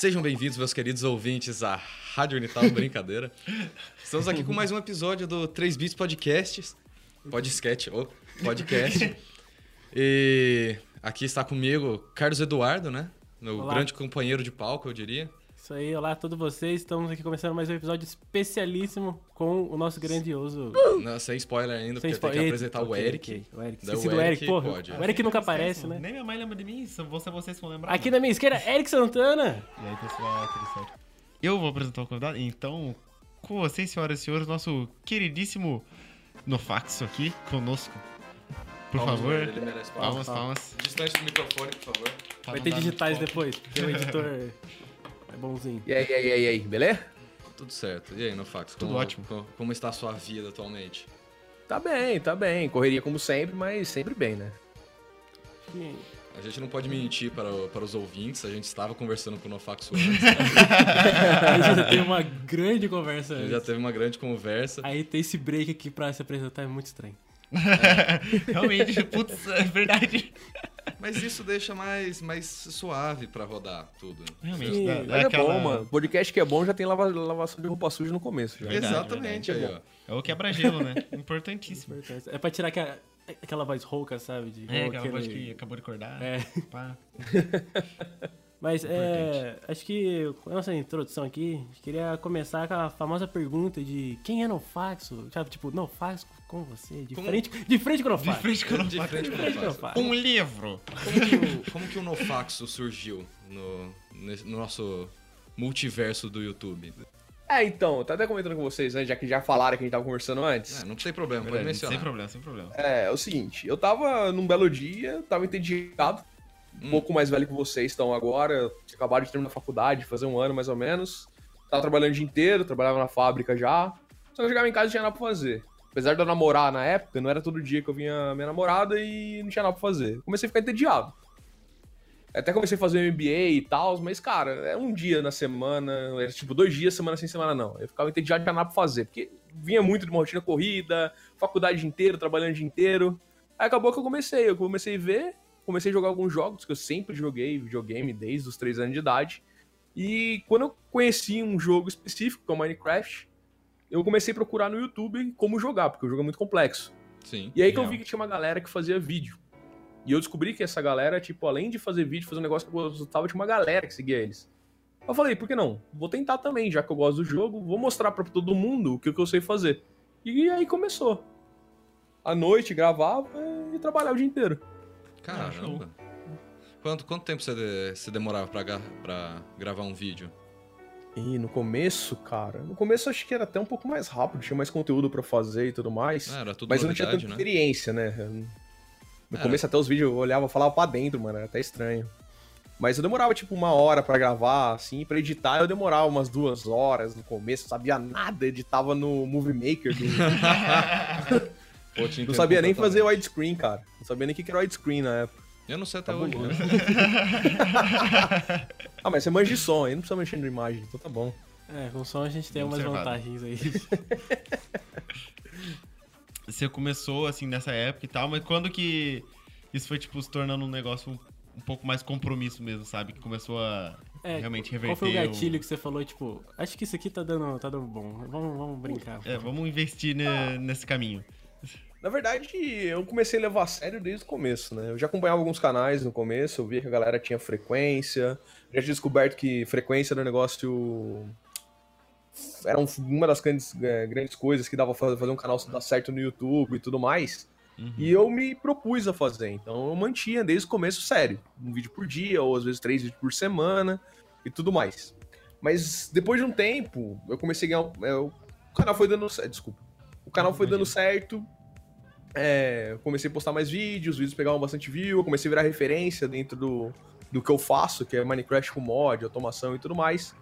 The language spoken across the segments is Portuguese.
Sejam bem-vindos, meus queridos ouvintes, à Rádio Unital Brincadeira. Estamos aqui com mais um episódio do 3 Bits Podcasts. Podcast, oh, podcast. E aqui está comigo Carlos Eduardo, né? Meu Olá. grande companheiro de palco, eu diria. Isso aí, olá a todos vocês. Estamos aqui começando mais um episódio especialíssimo com o nosso grandioso. Não, sem spoiler ainda, Sem porque tem que spoiler. apresentar o Eric. O Eric. Esqueci do Eric porra. pode. O Eric nunca aparece, né? Nem minha mãe lembra de mim, ser vocês que vão lembrar. Aqui na minha esquerda, Eric Santana. E aí, pessoal, tudo certo? Eu vou apresentar o convidado, então, com vocês, senhoras e senhores, nosso queridíssimo Nofaxo aqui conosco. Por Palmas favor. ele, merece palmas. Palmas, palmas. Distante do microfone, por favor. Vai não ter digitais depois, porque o editor é bonzinho. E aí, e aí, e aí, aí, beleza? Tudo certo. E aí, Nofax? Tudo como, ótimo. co- Como está a sua vida atualmente? Tá bem, tá bem. Correria como sempre, mas sempre bem, né? E- A gente não pode mentir para, para os ouvintes, a gente estava conversando com o Nofax antes. A gente já teve uma grande conversa a gente antes. já teve uma grande conversa. Aí tem esse break aqui pra se apresentar, é muito estranho. Realmente, putz, é verdade. Mas isso deixa mais, mais suave pra rodar tudo. Realmente, Sim, dá, dá Mas é aquela- bom, mano. Podcast que é bom já tem lava, lavação de roupa suja no começo. Já. Verdade, Exatamente, verdade. aí, ó. É o quebra-gelo, né? Importantíssimo. É pra tirar aquela, aquela voz rouca, sabe? De, É, aquela voz aquele- que acabou de acordar. É. Pá. Mas é, acho que com a nossa introdução aqui, a gente queria começar com a famosa pergunta de quem é Nofaxo? Sabe, tipo, Nofaxo com você, de Como- frente, de frente com o De Nofaxo. frente com o De Nofaxo. frente com o frente com. Nofaxo. Um livro. Como que o, como que o Nofaxo surgiu no, no nosso multiverso do YouTube? É, então, eu tava até comentando com vocês, né? Já que já falaram que a gente tava conversando antes. É, não tem problema, pode Verdade, mencionar. sem problema, sem problema. É, é o seguinte, eu tava num belo dia, tava entediado, um Hum. pouco mais velho que vocês estão agora, acabado de terminar a faculdade, fazer um ano mais ou menos. Tava trabalhando o dia inteiro, trabalhava na fábrica já. Só que eu chegava em casa e tinha nada pra fazer. Apesar de eu namorar na época, não era todo dia que eu vinha minha namorada e não tinha nada pra fazer. Comecei a ficar entediado. Até comecei a fazer MBA e tal, mas, cara, é um dia na semana, era tipo dois dias, semana sem semana não. Eu ficava entediado, tinha nada pra fazer, porque vinha muito de uma rotina corrida, faculdade inteiro, trabalhando o dia inteiro. Aí acabou que eu comecei, eu comecei a ver, comecei a jogar alguns jogos que eu sempre joguei videogame desde os 3 anos de idade. E quando eu conheci um jogo específico, que é o Minecraft, eu comecei a procurar no YouTube como jogar, porque o jogo é muito complexo. Sim. E aí que eu vi que tinha uma galera que fazia vídeo. E eu descobri que essa galera, tipo, além de fazer vídeo, fazer um negócio que eu gostava, tinha uma galera que seguia eles. Eu falei, por que não? Vou tentar também, já que eu gosto do jogo, vou mostrar pra todo mundo o que, que eu sei fazer. E aí começou. À noite gravava e trabalhava o dia inteiro. Caramba. Quanto, quanto tempo você, de- você demorava pra gravar um vídeo? E no começo, cara, no começo acho que era até um pouco mais rápido, tinha mais conteúdo pra fazer e tudo mais. Ah, era tudo mas eu não tinha novidade, tanta né? experiência, né? No Era. começo até os vídeos eu olhava e falava pra dentro, mano, era até estranho. Mas eu demorava tipo uma hora pra gravar, assim, pra editar eu demorava umas duas horas no começo, sabia nada, editava no Movie Maker, do- Pô, não sabia nem fazer widescreen, cara. Não sabia nem o que era widescreen na época. Eu não sei até Tá hoje, bom, né? Ah, mas você manja de som, aí não precisa mexer na imagem, então tá bom. É, com som a gente tem Bem umas observado. vantagens aí. Você começou, assim, nessa época e tal, mas quando que isso foi, tipo, se tornando um negócio um, um pouco mais compromisso mesmo, sabe? Que começou a É, realmente Qual reverter foi o o- gatilho que você falou, tipo, acho que isso aqui tá dando, tá dando bom, vamos, vamos brincar. É, vamos investir ne- nesse caminho. Na verdade, eu comecei a levar a sério desde o começo, né? Eu já acompanhava alguns canais no começo, eu via que a galera tinha frequência, já tinha descoberto que frequência era um negócio. Era um- uma das grandes, eh, grandes coisas que dava pra fazer um canal dar certo no YouTube e tudo mais. Uhum. E eu me propus a fazer, então eu mantinha desde o começo sério. Um vídeo por dia, ou às vezes três vídeos por semana e tudo mais. Mas depois de um tempo, eu comecei a ganhar. um- é, o canal foi dando certo. Desculpa. O canal foi dando certo. É, comecei a postar mais vídeos, os vídeos pegavam bastante view, eu comecei a virar referência dentro do, do que eu faço, que é Minecraft com mod, automação e tudo mais.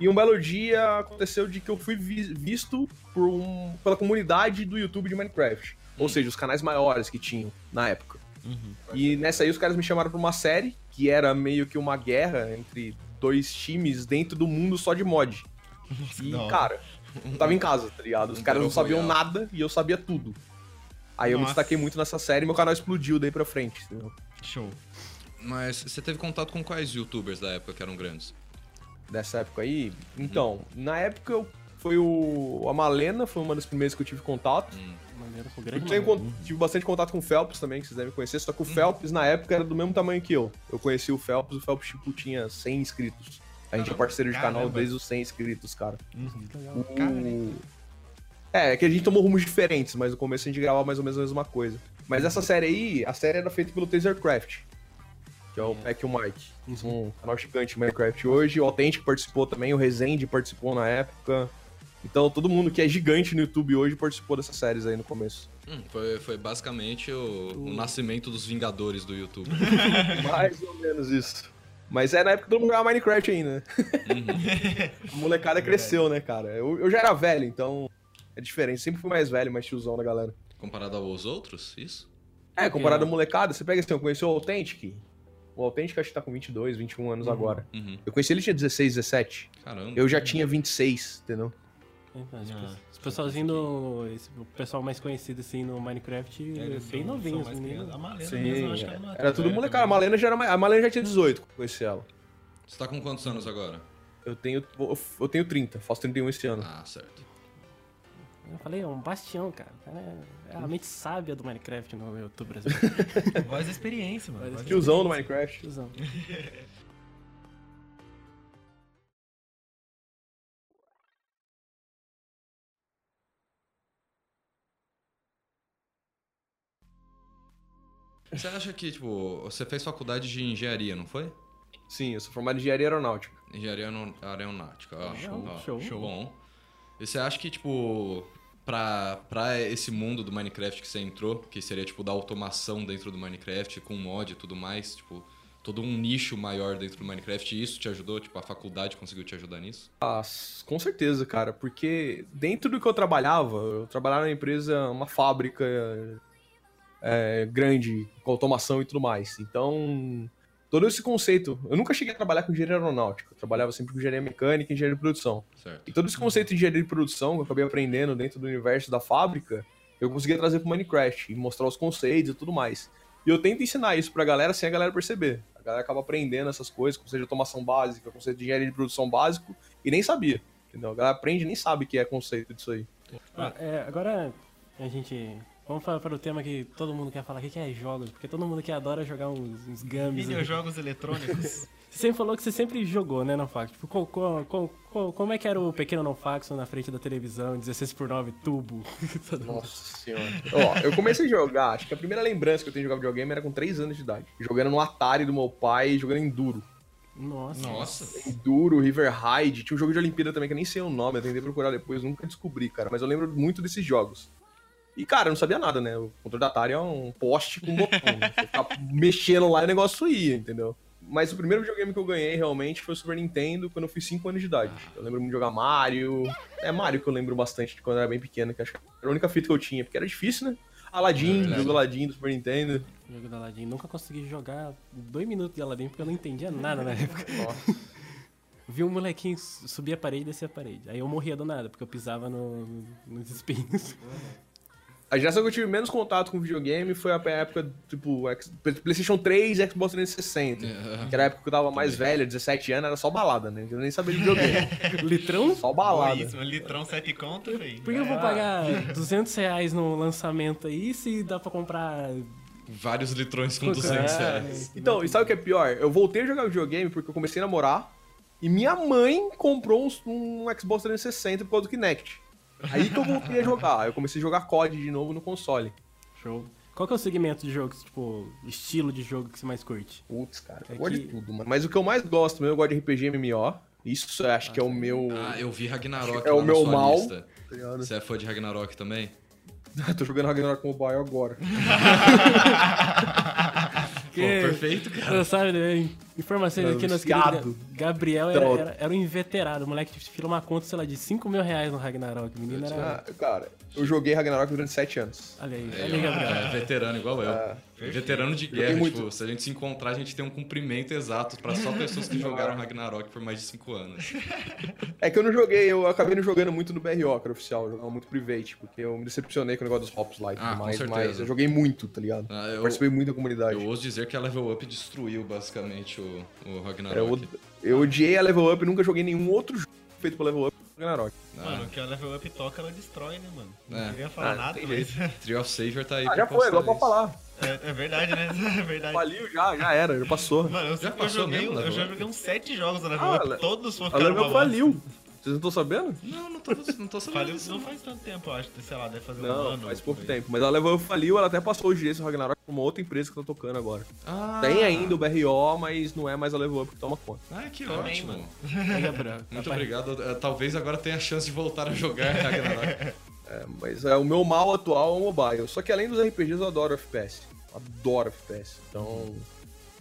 E um belo dia aconteceu de que eu fui vi- visto por um- pela comunidade do YouTube de Minecraft. Ou seja, os canais maiores que tinham na época. Uhum. E nessa aí os caras me chamaram pra uma série, que era meio que uma guerra entre dois times dentro do mundo só de mod. Nossa, E, hora. cara, eu tava em casa, tá ligado? Os Um caras não sabiam nada e eu sabia tudo. Aí eu me Nossa. destaquei muito nessa série e meu canal explodiu daí pra frente, entendeu? Show. Mas você teve contato com quais youtubers da época que eram grandes? dessa época aí. Então, na época eu, foi o. A Malena, foi uma das primeiras que eu tive contato. Maneiro, com Eu grande tenho maneiro. con- tive bastante contato com o Phelps também, que vocês devem conhecer, só que o Phelps na época era do mesmo tamanho que eu. Eu conheci o Phelps, o Phelps tipo tinha 100 inscritos. A gente é parceiro de canal Caramba. desde os 100 inscritos, cara. Legal. O- Cara, É, é que a gente tomou rumos diferentes, mas no começo a gente gravava mais ou menos a mesma coisa. Mas essa série aí, a série era feita pelo Tasercraft, que é o Pack e o Mike. Um canal gigante de Minecraft hoje. O Authentic participou também, o Rezende participou na época. Então todo mundo que é gigante no YouTube hoje participou dessas séries aí no começo. Hum, foi, foi basicamente o, o nascimento dos Vingadores do YouTube. Mais ou menos isso. Mas é na época que todo mundo jogava Minecraft ainda. né? a molecada cresceu, né, cara? Eu, eu já era velho, então é diferente. Sempre fui mais velho, mais tiozão da galera. Comparado aos outros, isso? É, comparado à molecada, você pega assim, eu conheci o Authentic. O Authentic acho que tá com 22, 21 anos agora. Uhum. Eu conheci ele tinha 16, 17. Caramba. Eu já tinha 26, entendeu? Tipo, Ah, Os pessoalzinho do. esse- o pessoal mais conhecido assim no Minecraft, é bem novinho, os meninos. A Malena Sim, mesmo, acho que não é era tudo velha molecada. A. Malena já era mais... A Malena já tinha 18 quando eu conheci ela. Você tá com quantos anos agora? Eu tenho, eu tenho 30, faço 31 esse ano. Ah, certo. Eu falei, é um bastião, cara. O cara É a mente sábia do Minecraft no YouTube brasileiro. Voz da experiência, mano. Voz Tiozão do Minecraft. Tiozão. Você acha que, tipo, você fez faculdade de engenharia, não foi? Sim, eu sou formado em engenharia aeronáutica. Engenharia aeron- aeronáutica. ó. Show, Ó, show. Show. Bom. E você acha que, tipo, pra, pra esse mundo do Minecraft que você entrou, que seria, tipo, da automação dentro do Minecraft, com mod e tudo mais, tipo, todo um nicho maior dentro do Minecraft, isso te ajudou? Tipo, a faculdade conseguiu te ajudar nisso? Ah, com certeza, cara, porque dentro do que eu trabalhava, eu trabalhava na empresa, uma fábrica é, grande, com automação e tudo mais. Então, todo esse conceito. Eu nunca cheguei a trabalhar com engenharia aeronáutica, eu trabalhava sempre com engenharia mecânica e engenharia de produção. Certo. E todo esse conceito de engenharia de produção que eu acabei aprendendo dentro do universo da fábrica, eu conseguia trazer pro Minecraft e mostrar os conceitos e tudo mais. E eu tento ensinar isso pra galera sem a galera perceber. A galera acaba aprendendo essas coisas, conceito de automação básica, conceito de engenharia de produção básico, e nem sabia. Entendeu? A galera aprende e nem sabe o que é conceito disso aí. Ah, é, agora a gente. Vamos para, para o tema que todo mundo quer falar aqui, que é jogos. Porque todo mundo que adora jogar uns, uns games. Videojogos eletrônicos. Você sempre falou que você sempre jogou, né, Nofax? Tipo, qual- qual- qual- qual- como é que era o pequeno Nofax na frente da televisão, 16 por 9 tubo? Nossa senhora. Ó, eu comecei a jogar, acho que a primeira lembrança que eu tenho de jogar videogame era com 3 anos de idade. Jogando no Atari do meu pai, jogando Enduro. Nossa. Nossa. Enduro, River Ride, tinha um jogo de Olimpíada também que eu nem sei o nome, eu tentei procurar depois, nunca descobri, cara, mas eu lembro muito desses jogos. E, cara, eu não sabia nada, né? O controle da Atari é um poste com botão, né? Você mexendo lá e o negócio ia, entendeu? Mas o primeiro videogame que eu ganhei realmente foi o Super Nintendo quando eu fiz 5 anos de idade. Eu lembro muito de jogar Mario. É Mario que eu lembro bastante de quando eu era bem pequeno, que acho que era a única fita que eu tinha, porque era difícil, né? Aladdin, É jogo Aladdin do Super Nintendo. Jogo da Aladdin. Nunca consegui jogar dois minutos de Aladdin porque eu não entendia nada na época. Nossa. Vi um molequinho subir a parede e descer a parede. Aí eu morria do nada, porque eu pisava no- nos espinhos. A geração que eu tive menos contato com videogame foi a época, tipo, X- PlayStation 3 e Xbox 360. Que era a época que eu tava mais velho, 17 anos, era só balada, né? Eu nem sabia de videogame. Litrão? só balada. Isso, um litrão 7 conto, velho. Por que eu vou pagar 200 reais no lançamento aí se dá pra comprar... Vários litrões com Puta, 200 é. reais. Então, e sabe o que é pior? Eu voltei a jogar videogame porque eu comecei a namorar e minha mãe comprou um, um Xbox 360 por causa do Kinect. Aí que eu voltei a jogar. Eu comecei a jogar COD de novo no console. Show. Qual que é o segmento de jogo, tipo, estilo de jogo que você mais curte? Putz, cara, É eu gosto que- de tudo, mano. Mas o que eu mais gosto mesmo, eu gosto de RPG MMO. Isso eu acho que é o meu. Ah, eu vi Ragnarok É lá o na meu sua mal. lista. Tá? Você é fã de Ragnarok também? Tô jogando Ragnarok Mobile agora. Pô, perfeito, cara. Você sabe, né? Informações aqui nos viciado. Gabriel era, Então- era, era um inveterado. O moleque tirou uma conta, sei lá, de 5 mil reais no Ragnarok. O menino era. Ah, cara, eu joguei Ragnarok durante 7 anos. Olha aí, É, olha aí, Gabriel. é veterano igual eu. É. veterano de guerra, muito. tipo, se a gente se encontrar, a gente tem um cumprimento exato pra só pessoas que jogaram Ragnarok por mais de 5 anos. É que eu não joguei, eu acabei não jogando muito no BRO, que era oficial, eu jogava muito Private, porque eu me decepcionei com o negócio dos hops lá e tudo Ah, com mais, certeza. mas eu joguei muito, tá ligado? Ah, eu, Participei muito da comunidade. eu ouso dizer que a Level Up destruiu basicamente o, o, o Eu, Ragnarok. eu odiei a Level Up e nunca joguei nenhum outro jogo feito pra Level Up Ragnarok. Mano, o que a Level Up toca, ela destrói, né, mano? É. Não queria falar Ah, nada, mas. Tree of Savior tá aí Ah, pra já foi, agora pode isso. falar. É, é verdade, né? É verdade. Faliu já, já era, já passou. Mano, eu, Já eu passou joguei, mesmo, eu Level já joguei uns 7 jogos Level Ah, Up, todos foram A Level Up faliu. Vocês não estão sabendo? Não, não tô, não tô sabendo Faliu não faz tanto tempo, eu acho. Sei lá, deve fazer um Não, ano. faz pouco tempo. Mas a Level Up faliu, ela até passou os direitos do Ragnarok pra uma outra empresa que tá tocando agora. Ah, Tem ainda o BRO, mas não é mais a Level Up que toma conta. Ah, que Também, ótimo. mano. Muito obrigado. Eh, Talvez agora tenha a chance de voltar a jogar Ragnarok. É, mas é, o meu mal atual é o mobile. Só que além dos RPGs, eu adoro FPS. Adoro FPS. Então,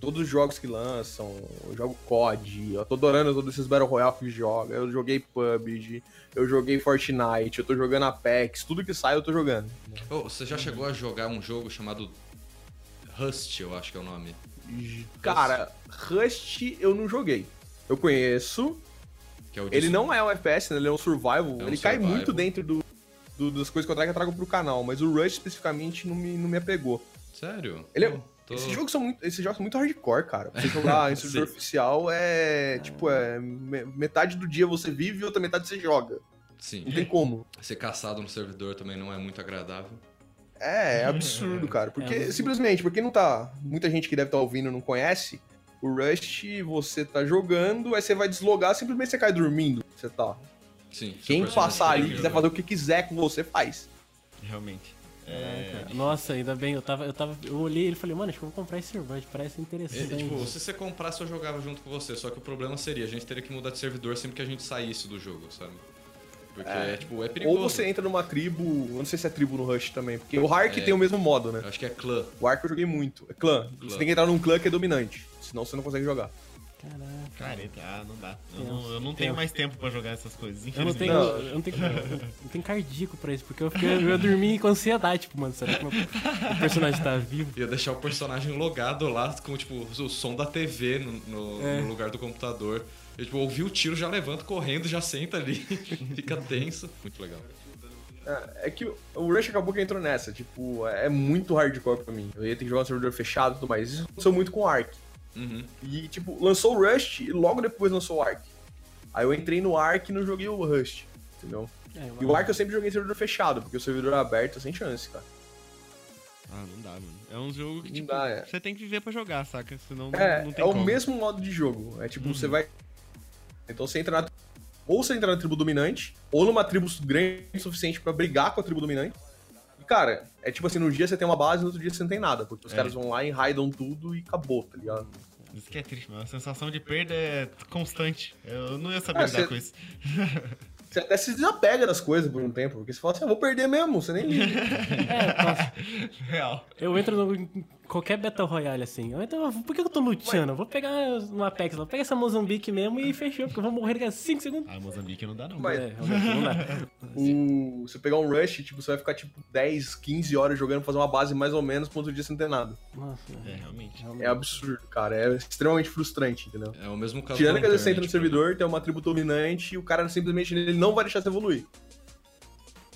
todos os jogos que lançam, eu jogo COD, eu tô adorando todos esses Battle Royale que joga. Eu joguei PUBG, eu joguei Fortnite, eu tô jogando Apex, tudo que sai eu tô jogando. Ô, você já chegou a jogar um jogo chamado Rust, eu acho que é o nome. Cara, Rust eu não joguei. Eu conheço. É Ele não é um FPS, né? Ele é um survival. É um ele cai survival. muito dentro do, do- das coisas que eu trago, eu trago pro canal. Mas o Rush especificamente não me, não me apegou. Sério? Ele é- Pô, tô- Esses jogos são muito, esses jogos são muito hardcore, cara. Você jogar em servidor oficial é. Tipo, é. me- Metade do dia você vive e outra metade você joga. Sim. Não tem como. Ser caçado no servidor também não é muito agradável. É, é absurdo, cara. Porque, É, simplesmente, porque não tá. Muita gente que deve estar ouvindo não conhece. O Rust, você tá jogando, aí você vai deslogar, simplesmente você cai dormindo. Você tá. Sim. Quem passar ali quiser jogar. fazer o que quiser com você, faz. Realmente. Caraca. Nossa, ainda bem, eu tava, eu tava. Eu olhei ele e falei, mano, acho que eu vou comprar esse servidor, parece É, interessante. tipo, se você comprasse, eu jogava junto com você. Só que o problema seria, a gente teria que mudar de servidor sempre que a gente saísse do jogo, sabe? Porque, É. tipo, é perigoso. Ou você entra numa tribo. Eu não sei se é tribo no Rush também, porque o Hark É. tem o mesmo modo, né? Acho que é clã. O Ark eu joguei muito. É clã. Clã. Você tem que entrar num clã que é dominante. Senão você não consegue jogar. Caraca. Careta, ah, não dá. Eu não, eu não tenho mais tempo pra jogar essas coisas. Eu não tenho, Não. eu não tenho, eu não tenho cardíaco pra isso, porque eu, fiquei, eu dormi com ansiedade, tipo, mano, será que meu o personagem tá vivo? Ia deixar o personagem logado lá com, tipo, o som da TV no, no- É. no lugar do computador. Eu, tipo, ouvi o tiro, já levanta correndo, já senta ali. Fica tenso. Muito legal. É, é que o Rush acabou que entrou nessa. Tipo, é muito hardcore pra mim. Eu ia ter que jogar no servidor fechado e tudo mais. Isso aconteceu muito com o Ark. Uhum. E, tipo, lançou o Rust e logo depois lançou o Ark. Aí eu entrei no Ark e não joguei o Rust. Entendeu? É, E o Ark eu sempre joguei em servidor fechado, porque o servidor aberto é sem chance, cara. Ah, não dá, mano. É um jogo que, Não tipo, dá, é. você tem que viver pra jogar, saca? Senão não, É, não é tem o como. mesmo modo de jogo. É tipo, você vai. Então você entra na. Ou você entra na tribo dominante, ou numa tribo grande o suficiente pra brigar com a tribo dominante. E, cara, é tipo assim, num dia você tem uma base, no outro dia você não tem nada. Porque os É. caras vão lá e raidam tudo e acabou, tá ligado? Isso que é triste, mano. A sensação de perda é constante. Eu não ia saber Ah, lidar cê- com isso. Você até se desapega das coisas por um tempo, porque você fala assim, eu vou perder mesmo, você nem liga. É, nossa, Real. eu entro no, qualquer Battle Royale assim. Eu entro, por que eu tô lutando? Eu Vou pegar um Apex lá, vou pegar essa Mozambique mesmo e fechou, porque eu vou morrer daqui a 5 segundos. Ah, Moçambique não dá, não. Mas- É, realmente, não dá. O... Você pegar um rush, tipo, você vai ficar tipo 10, 15 horas jogando pra fazer uma base mais ou menos, pro outro dia não ter nada. Nossa, É, realmente. realmente. É absurdo, cara. É extremamente frustrante, entendeu? É o mesmo caso Tirando que às vezes você entra no internet, servidor, tem uma tribo dominante e o cara simplesmente ele não vai deixar você evoluir.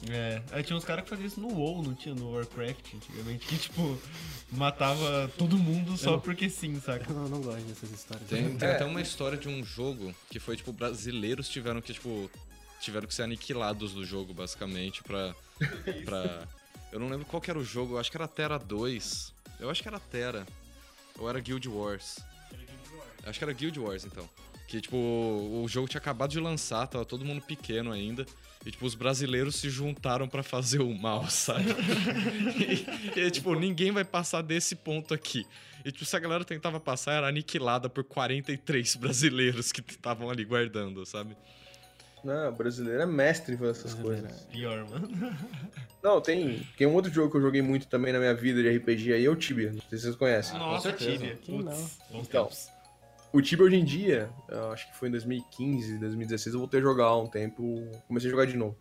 É, aí tinha uns caras que faziam isso no WoW, não tinha no Warcraft antigamente, que tipo, matava todo mundo só Eu- porque sim, saca? Eu não, não gosto dessas histórias. Tem, tem É. até uma história de um jogo que foi, tipo, brasileiros tiveram que, tipo, tiveram que ser aniquilados do jogo, basicamente, pra. pra... Eu não lembro qual que era o jogo, eu acho que era Terra 2. Eu acho que era Terra. Ou era Guild Wars. Acho que era Guild Wars, então. Que, tipo, o jogo tinha acabado de lançar, tava todo mundo pequeno ainda. E, tipo, os brasileiros se juntaram pra fazer o mal, sabe? e, e, tipo, ninguém vai passar desse ponto aqui. E, tipo, se a galera tentava passar, era aniquilada por 43 brasileiros que estavam ali guardando, sabe? Não, o brasileiro é mestre em fazer essas coisas. Pior, mano. Não, tem, tem um outro jogo que eu joguei muito também na minha vida de RPG aí, é o Tibia. Não sei se vocês conhecem. Nossa, certeza. Tibia. Putz, Então. tempos. O Tibia hoje em dia, acho que foi em 2015, 2016, eu voltei a jogar há um tempo, comecei a jogar de novo.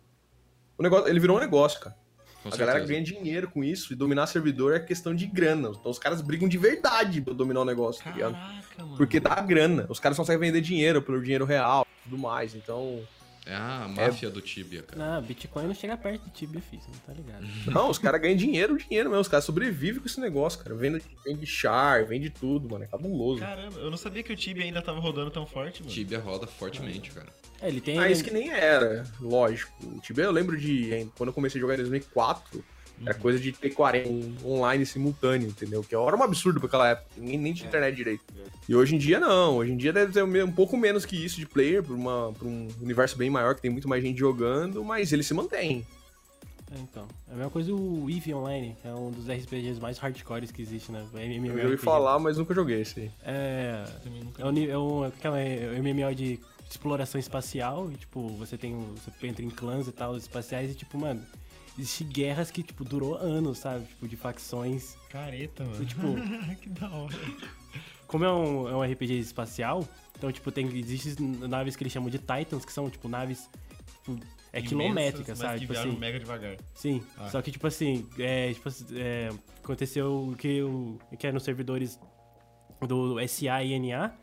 O negócio, ele virou um negócio, cara. Com a galera certeza. ganha dinheiro com isso e dominar servidor é questão de grana. Então os caras brigam de verdade pra dominar o negócio, tá ligado? Caraca, mano. Porque dá grana. Os caras conseguem vender dinheiro pelo dinheiro real e tudo mais. Então, É a máfia do Tibia, cara. Não, Bitcoin não chega perto de Tibia, filho, você não tá ligado. Não, os caras ganham dinheiro, dinheiro mesmo. Os caras sobrevivem com esse negócio, cara. Vende, vende char, vende tudo, mano. É cabuloso. Caramba, eu não sabia que o Tibia ainda tava rodando tão forte, mano. Tibia roda fortemente, cara. É, ele tem. Ah, isso que nem era, lógico. O Tibia eu lembro de. Quando eu comecei a jogar em 2004, era coisa de ter 40 online simultâneo, entendeu? Que era um absurdo pra aquela época. Nem, nem tinha internet direito. E hoje em dia não. Hoje em dia deve ter um pouco menos que isso de player, pra, uma, pra um universo bem maior, que tem muito mais gente jogando, mas ele se mantém. É, então. É a mesma coisa o Eve Online, que é um dos RPGs mais hardcores que existe, né? O Eu já ouvi falar, mas nunca joguei esse aí. É. É um, é um, aquela, é um MMO de exploração espacial, e tipo, você tem. um- Você entra em clãs e tal, espaciais, e tipo, mano, existe guerras que, tipo, durou anos, sabe? Tipo, de facções. Careta, mano. Tipo, que da hora. como é um, é um RPG espacial, então, tipo, tem, existem naves que eles chamam de Titans, que são, tipo, naves. Tipo, é Imensas, quilométrica, mas sabe? Que Tipo assim. mega devagar. Sim, Ah. só que tipo assim, é, tipo, é, aconteceu que, o que é nos servidores do SA e NA,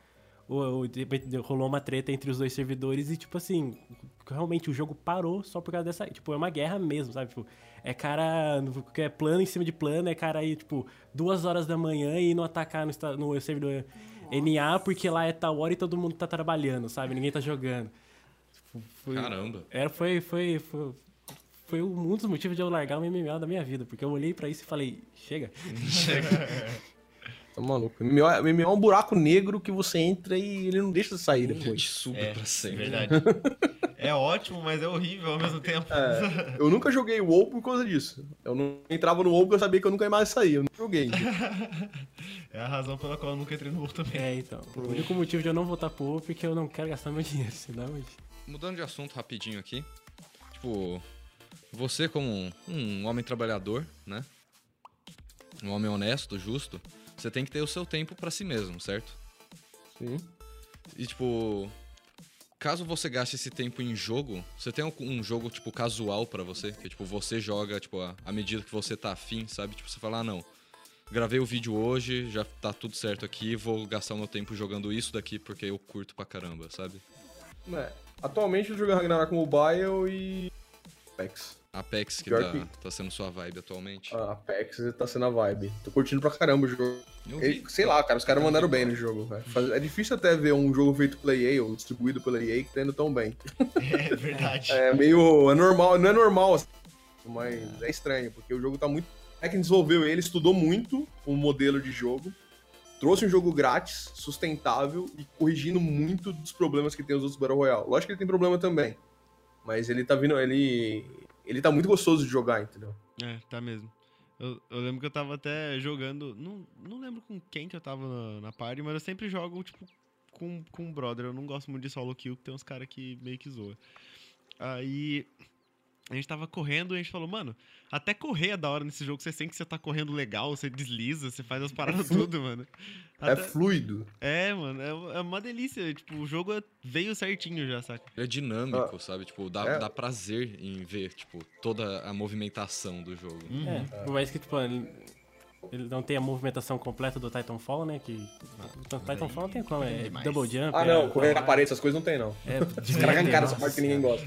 o, o- rolou uma treta entre os dois servidores e tipo assim, realmente o jogo parou só por causa dessa, tipo, é uma guerra mesmo, sabe? Tipo, é cara, é plano em cima de plano, é cara aí, tipo, duas horas da manhã e não atacar no, no servidor NA porque lá é tal hora e todo mundo tá trabalhando, sabe? Ninguém tá jogando. Tipo, foi- Caramba. era, foi, foi, foi, foi um dos motivos de eu largar o MMO da minha vida, porque eu olhei pra isso e falei, chega. Tá maluco. O MMO, é- o MMO é um buraco negro que você entra e ele não deixa de sair Ele te depois. suga É, pra sempre. verdade. É ótimo, mas é horrível ao mesmo tempo. É, eu nunca joguei WoW por causa disso. Eu não entrava no WoW porque eu sabia que eu nunca ia mais sair. Eu não joguei. É a razão pela qual eu nunca entrei no WoW também. É, então. O único motivo de eu não voltar pro WoW é porque eu não quero gastar meu dinheiro, senão... eu- Mudando de assunto rapidinho aqui. Tipo, você como um, um homem trabalhador, né? Um homem honesto, justo, você tem que ter o seu tempo pra si mesmo, certo? Sim. E tipo, caso você gaste esse tempo em jogo, você tem um, jogo tipo casual pra você, que tipo você joga tipo à medida que você tá afim, sabe? Tipo você fala, ah, não. Gravei o vídeo hoje, já tá tudo certo aqui, vou gastar o meu tempo jogando isso daqui porque eu curto pra caramba, sabe? É, Atualmente eu jogo Ragnarok Mobile e Apex. Apex que tá, que- tá sendo sua vibe atualmente. Ah, Apex tá sendo a vibe. Tô curtindo pra caramba o jogo. Vi. sei lá, cara, os caras mandaram bem no jogo, velho. É difícil até ver um jogo feito pela EA ou distribuído pela EA que tá indo tão bem. É verdade. É meio. É normal, não é normal, assim, mas é estranho, porque o jogo tá muito. É quem desenvolveu ele, estudou muito o modelo de jogo, trouxe um jogo grátis, sustentável e corrigindo muito dos problemas que tem os outros Battle Royale. Lógico que ele tem problema também, mas ele tá vindo. Ele. Ele tá muito gostoso de jogar, entendeu? É, tá mesmo. Eu, eu lembro que eu tava até jogando. Não, não lembro com quem que eu tava na, na party, mas eu sempre jogo, tipo, com, com um brother. Eu não gosto muito de solo kill, que tem uns caras que meio que zoa. Aí. A gente tava correndo e a gente falou, mano, até correr é da hora nesse jogo. Você sente que você tá correndo legal, você desliza, você faz as paradas flu- tudo, mano. É Até- fluido. É, mano, é, é uma delícia. Tipo, o jogo é- veio certinho já, saca? É dinâmico, sabe? Tipo, dá, É. dá prazer em ver, tipo, toda a movimentação do jogo. É, por mais que, tipo, ele não tem a movimentação completa do Titanfall, né? Que o Titanfall não tem como, é demais. double jump. Ah, é, não, correr na é, parede, essas coisas não tem, não. É, Os caras arrancaram essa parte que ninguém gosta.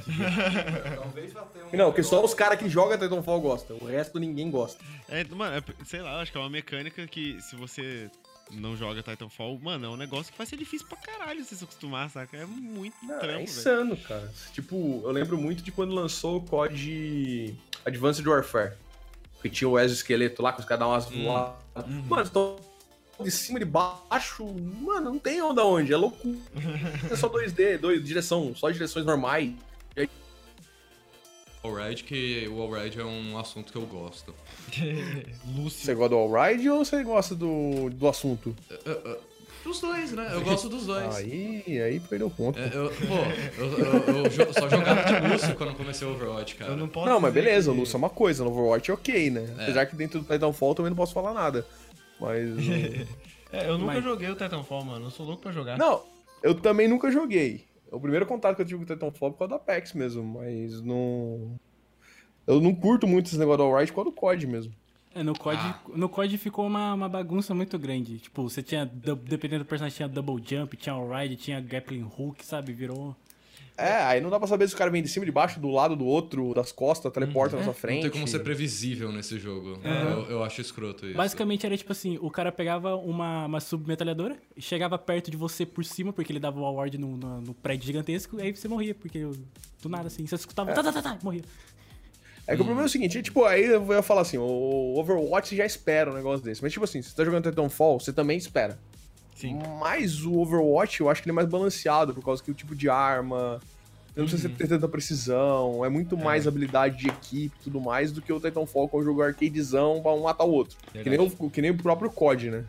Não, que só os caras que jogam Titanfall gostam. O resto ninguém gosta. É, mano, é, sei lá, acho que é uma mecânica que se você não joga Titanfall, mano, é um negócio que vai ser difícil pra caralho se se acostumar, saca? É muito Não, é trampo, velho. insano, cara. Tipo, eu lembro muito de quando lançou o COD Advanced Warfare. Que tinha o exoesqueleto lá, que os caras davam umas voadas. Mano, estão de cima e de baixo. Mano, não tem onda onde. É loucura. É só 2D, dois, direção, só direções normais. Allride, que o Allride é um assunto que eu gosto. Lúcio. Você gosta do Allride ou você gosta do, do assunto? Dos dois, né? Eu gosto dos dois. Aí, aí perdeu o ponto. É, eu, pô, eu, eu- eu jo- só jogava de Lúcio quando comecei o Overwatch, cara. Eu não posso Não, mas beleza, o que- Lúcio é uma coisa, no Overwatch é ok, né? É. Apesar que dentro do Titanfall eu também não posso falar nada. Mas. É, eu nunca Mas- joguei o Titanfall, mano. Eu sou louco pra jogar. não, eu também nunca joguei. O primeiro contato que eu tive com o Titanfall é por causa da Apex mesmo, mas não. Eu não curto muito esse negócio do Alright por causa do COD mesmo. É, no COD, Ah. no COD ficou uma, uma bagunça muito grande. Tipo, você tinha, dependendo do personagem, tinha double jump, tinha all-ride, tinha grappling hook, sabe? Virou... É, aí não dá pra saber se o cara vem de cima, de baixo, do lado do outro, das costas, teleporta na sua frente. Não tem como ser previsível nesse jogo. É. Eu, eu acho escroto isso. Basicamente era tipo assim, o cara pegava uma, uma submetralhadora, chegava perto de você por cima, porque ele dava o award no, no, no prédio gigantesco, aí você morria, porque do nada assim, você escutava, tá, tá, tá, tá, morria. É que o problema é o seguinte, é, tipo, aí eu ia falar assim, o Overwatch já espera um negócio desse. Mas tipo assim, se você tá jogando Titanfall, você também espera. Sim. Mas o Overwatch, eu acho que ele é mais balanceado, por causa que o tipo de arma... Não precisa ter tanta precisão, é muito mais habilidade de equipe e tudo mais do que o Titanfall, que é um jogo arcadezão pra um matar o outro. Que nem o, que nem o próprio COD, né?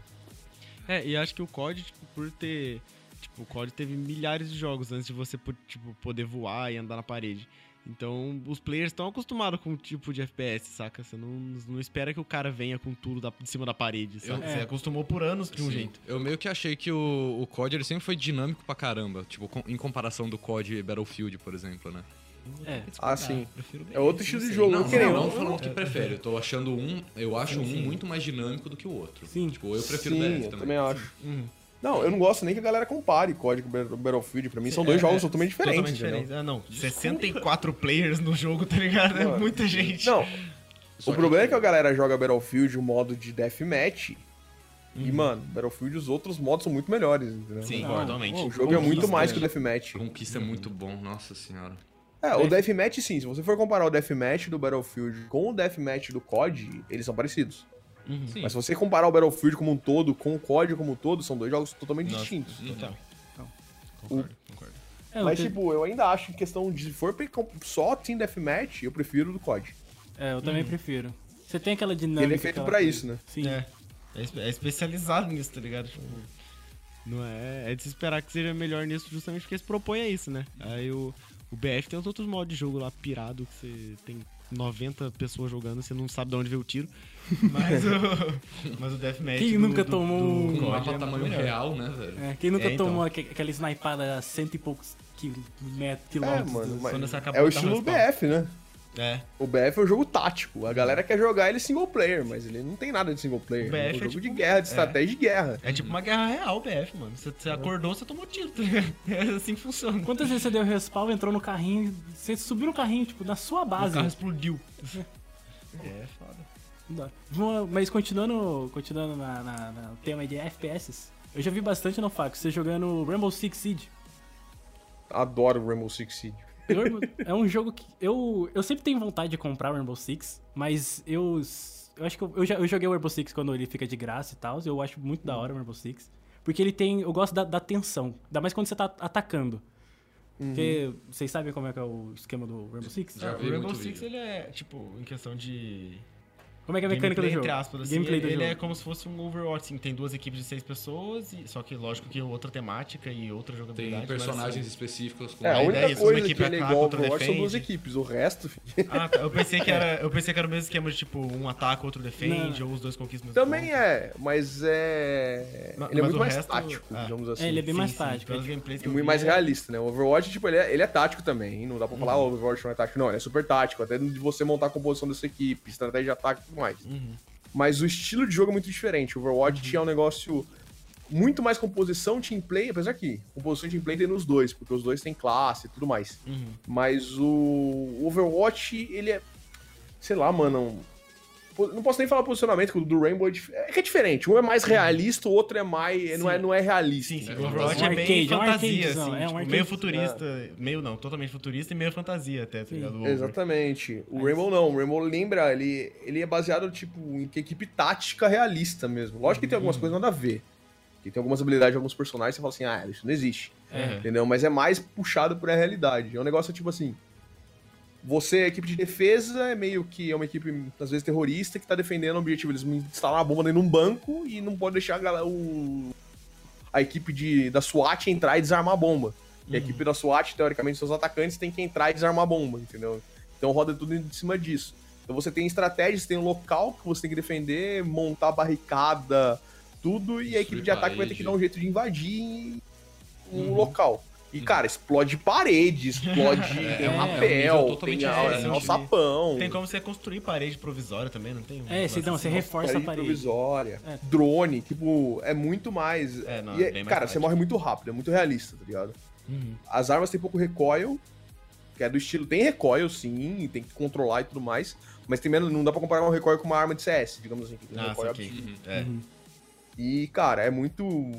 É, e acho que o COD, tipo, por ter. Tipo, o COD teve milhares de jogos antes de você po- tipo, poder voar e andar na parede. Então, os players estão acostumados com o tipo de FPS, saca? Você não, não espera que o cara venha com tudo da, de cima da parede, sabe? Eu- Você É. acostumou por anos de um Sim. jeito. Eu meio que achei que o, o COD ele sempre foi dinâmico pra caramba. Tipo, com- em comparação do COD Battlefield, por exemplo, né? É. Ah, sim. Prefiro É outro estilo de jogo. Não, eu não, não eu- falando que prefere. Eu tô achando um. Eu acho Sim, um sim. muito mais dinâmico do que o outro. Sim. Tipo, eu prefiro Sim, o BF eu também. também acho. Uhum. Não, eu não gosto nem que a galera compare COD com Battle- Battlefield. Pra mim são É, dois jogos é, totalmente diferentes, Totalmente entendeu? diferente. Ah, não. 64 players no jogo, tá ligado? É muita gente. Não, Só o problema é que a galera joga Battlefield o modo de deathmatch. E, mano, Battlefield, os outros modos são muito melhores, entendeu? Sim, Não, totalmente. O jogo é muito mais né? que o Deathmatch. Conquista é muito bom, nossa senhora. É, o Deathmatch, sim. Se você for comparar o Deathmatch do Battlefield com o Deathmatch do COD, eles são parecidos. Sim. Mas se você comparar o Battlefield como um todo com o COD como um todo, são dois jogos totalmente Nossa, distintos. Total. Então. Concordo, concordo. É, Mas, tipo, eu ainda acho que questão de. Se for só Team Deathmatch, eu prefiro o do COD. é, eu também prefiro. Você tem aquela Ele dinâmica. é feito aquela pra isso, né? Sim. É. É, é especializado nisso, tá ligado? Tipo, não é, é de se esperar que seja melhor nisso justamente porque se propõe a isso, né? Aí o, o BF tem os outros modos de jogo lá pirado que você tem 90 pessoas jogando, você não sabe de onde veio o tiro. Mas o, mas o Deathmatch. Quem do- nunca do- tomou do um- Um COD mapa é tamanho melhor. real, né, velho? É, quem nunca É, então. tomou aque- aquela snipada a cento e poucos É, quilômetros? mano, do- mas quando você acabou é o estilo. BF, né? É. O BF é um jogo tático. A galera quer jogar ele single player, mas ele não tem nada de single player. O BF é um é jogo tipo- de guerra, de é. estratégia de guerra. É tipo uma guerra real, o BF, mano. Você, você acordou, você tomou tiro, tá? É assim que funciona. Quantas vezes você deu respawn, entrou no carrinho, você subiu no carrinho, tipo, na sua O base. carro explodiu. É, foda. Mas continuando, continuando na, na- na- no tema de FPS, eu já vi bastante no Faco, você jogando Rainbow Six Siege. Adoro Rainbow Six Siege. É um jogo que eu, eu sempre tenho vontade de comprar o Rainbow Six, mas eu, eu acho que eu, eu, já, eu joguei o Rainbow Six quando ele fica de graça e tal, eu acho muito da hora o Rainbow Six, porque ele tem, eu gosto da, da tensão, ainda mais quando você tá atacando. Porque vocês sabem como é que é o esquema do Rainbow Six? Já É, vi o Rainbow muito Six, vídeo. ele é, tipo, em questão de Como é que é a mecânica gameplay, do jogo? entre aspas, assim, Gameplay ele, do ele jogo. é como se fosse um Overwatch, assim, tem duas equipes de seis pessoas, e, só que lógico que outra temática e outra Tem jogabilidade. personagens mas, específicos com É, a única é isso, uma coisa que equipe ele é ataca, igual outra Overwatch são duas defende. equipes. O resto, assim- Ah, tá, eu pensei que era, eu pensei que era o mesmo esquema de tipo um ataca, outro defende, ou os dois conquistam também ponto. é, mas é. Ma- ele é mas muito mais resto- tático, ah. digamos assim. É, ele é bem Sim, mais sim, tático. pelos é E muito mais é- realista, né? O Overwatch, tipo, ele é, ele é tático também. Não dá pra falar, Uhum. "Ah, o Overwatch não é tático. Não, ele é super tático. Até de você montar a composição dessa equipe, estratégia de ataque tudo mais. Uhum. Mas o estilo de jogo é muito diferente. O Overwatch tinha um negócio muito mais composição team play, apesar que composição team play tem nos dois, porque os dois têm classe e tudo mais. Uhum. Mas o Overwatch, ele é. Sei lá, mano. Um- Não posso nem falar posicionamento, porque o do Rainbow é, é que é diferente. Um é mais realista, o outro é mais. Não é, não é realista. Sim, sim. É, O Overwatch um é bem arcade, é um fantasia, assim. é um tipo, meio futurista. Meio não, totalmente futurista e meio fantasia até, tá Sim. ligado? Exatamente. O Rainbow não. O Rainbow lembra, ele, ele é baseado, tipo, em equipe tática realista mesmo. Lógico que tem algumas coisas nada a ver. Que tem algumas habilidades de alguns personagens que você fala assim, ah, isso não existe. É. Entendeu? Mas é mais puxado pra realidade. É um negócio tipo assim. Você, a equipe de defesa, é meio que é uma equipe, às vezes, terrorista que tá defendendo o objetivo. Eles instalaram uma bomba dentro de um banco e não pode deixar a, galera, o, a equipe de, da SWAT entrar e desarmar a bomba. E a equipe da SWAT, teoricamente, seus atacantes têm que entrar e desarmar a bomba, entendeu? Então roda tudo em cima disso. Então você tem estratégias, tem um local que você tem que defender, montar barricada, tudo, e a equipe de ataque vai ter que dar um jeito de invadir um local. E, cara, explode parede, explode É, tem é um tem a- alçapão, Tem como você construir parede provisória também, não tem? Um É, você, não, você reforça a parede parede. provisória, É. drone, tipo, é muito mais... É, não, e é mais cara, você morre muito rápido, é muito realista, tá ligado? As armas têm pouco recoil, que é do estilo. Tem recoil, sim, e tem que controlar e tudo mais. Mas tem menos, não dá pra comparar um recoil com uma arma de CS, digamos assim. que tem um Ah, recoil saquei. absurdo. É. E, cara, é muito.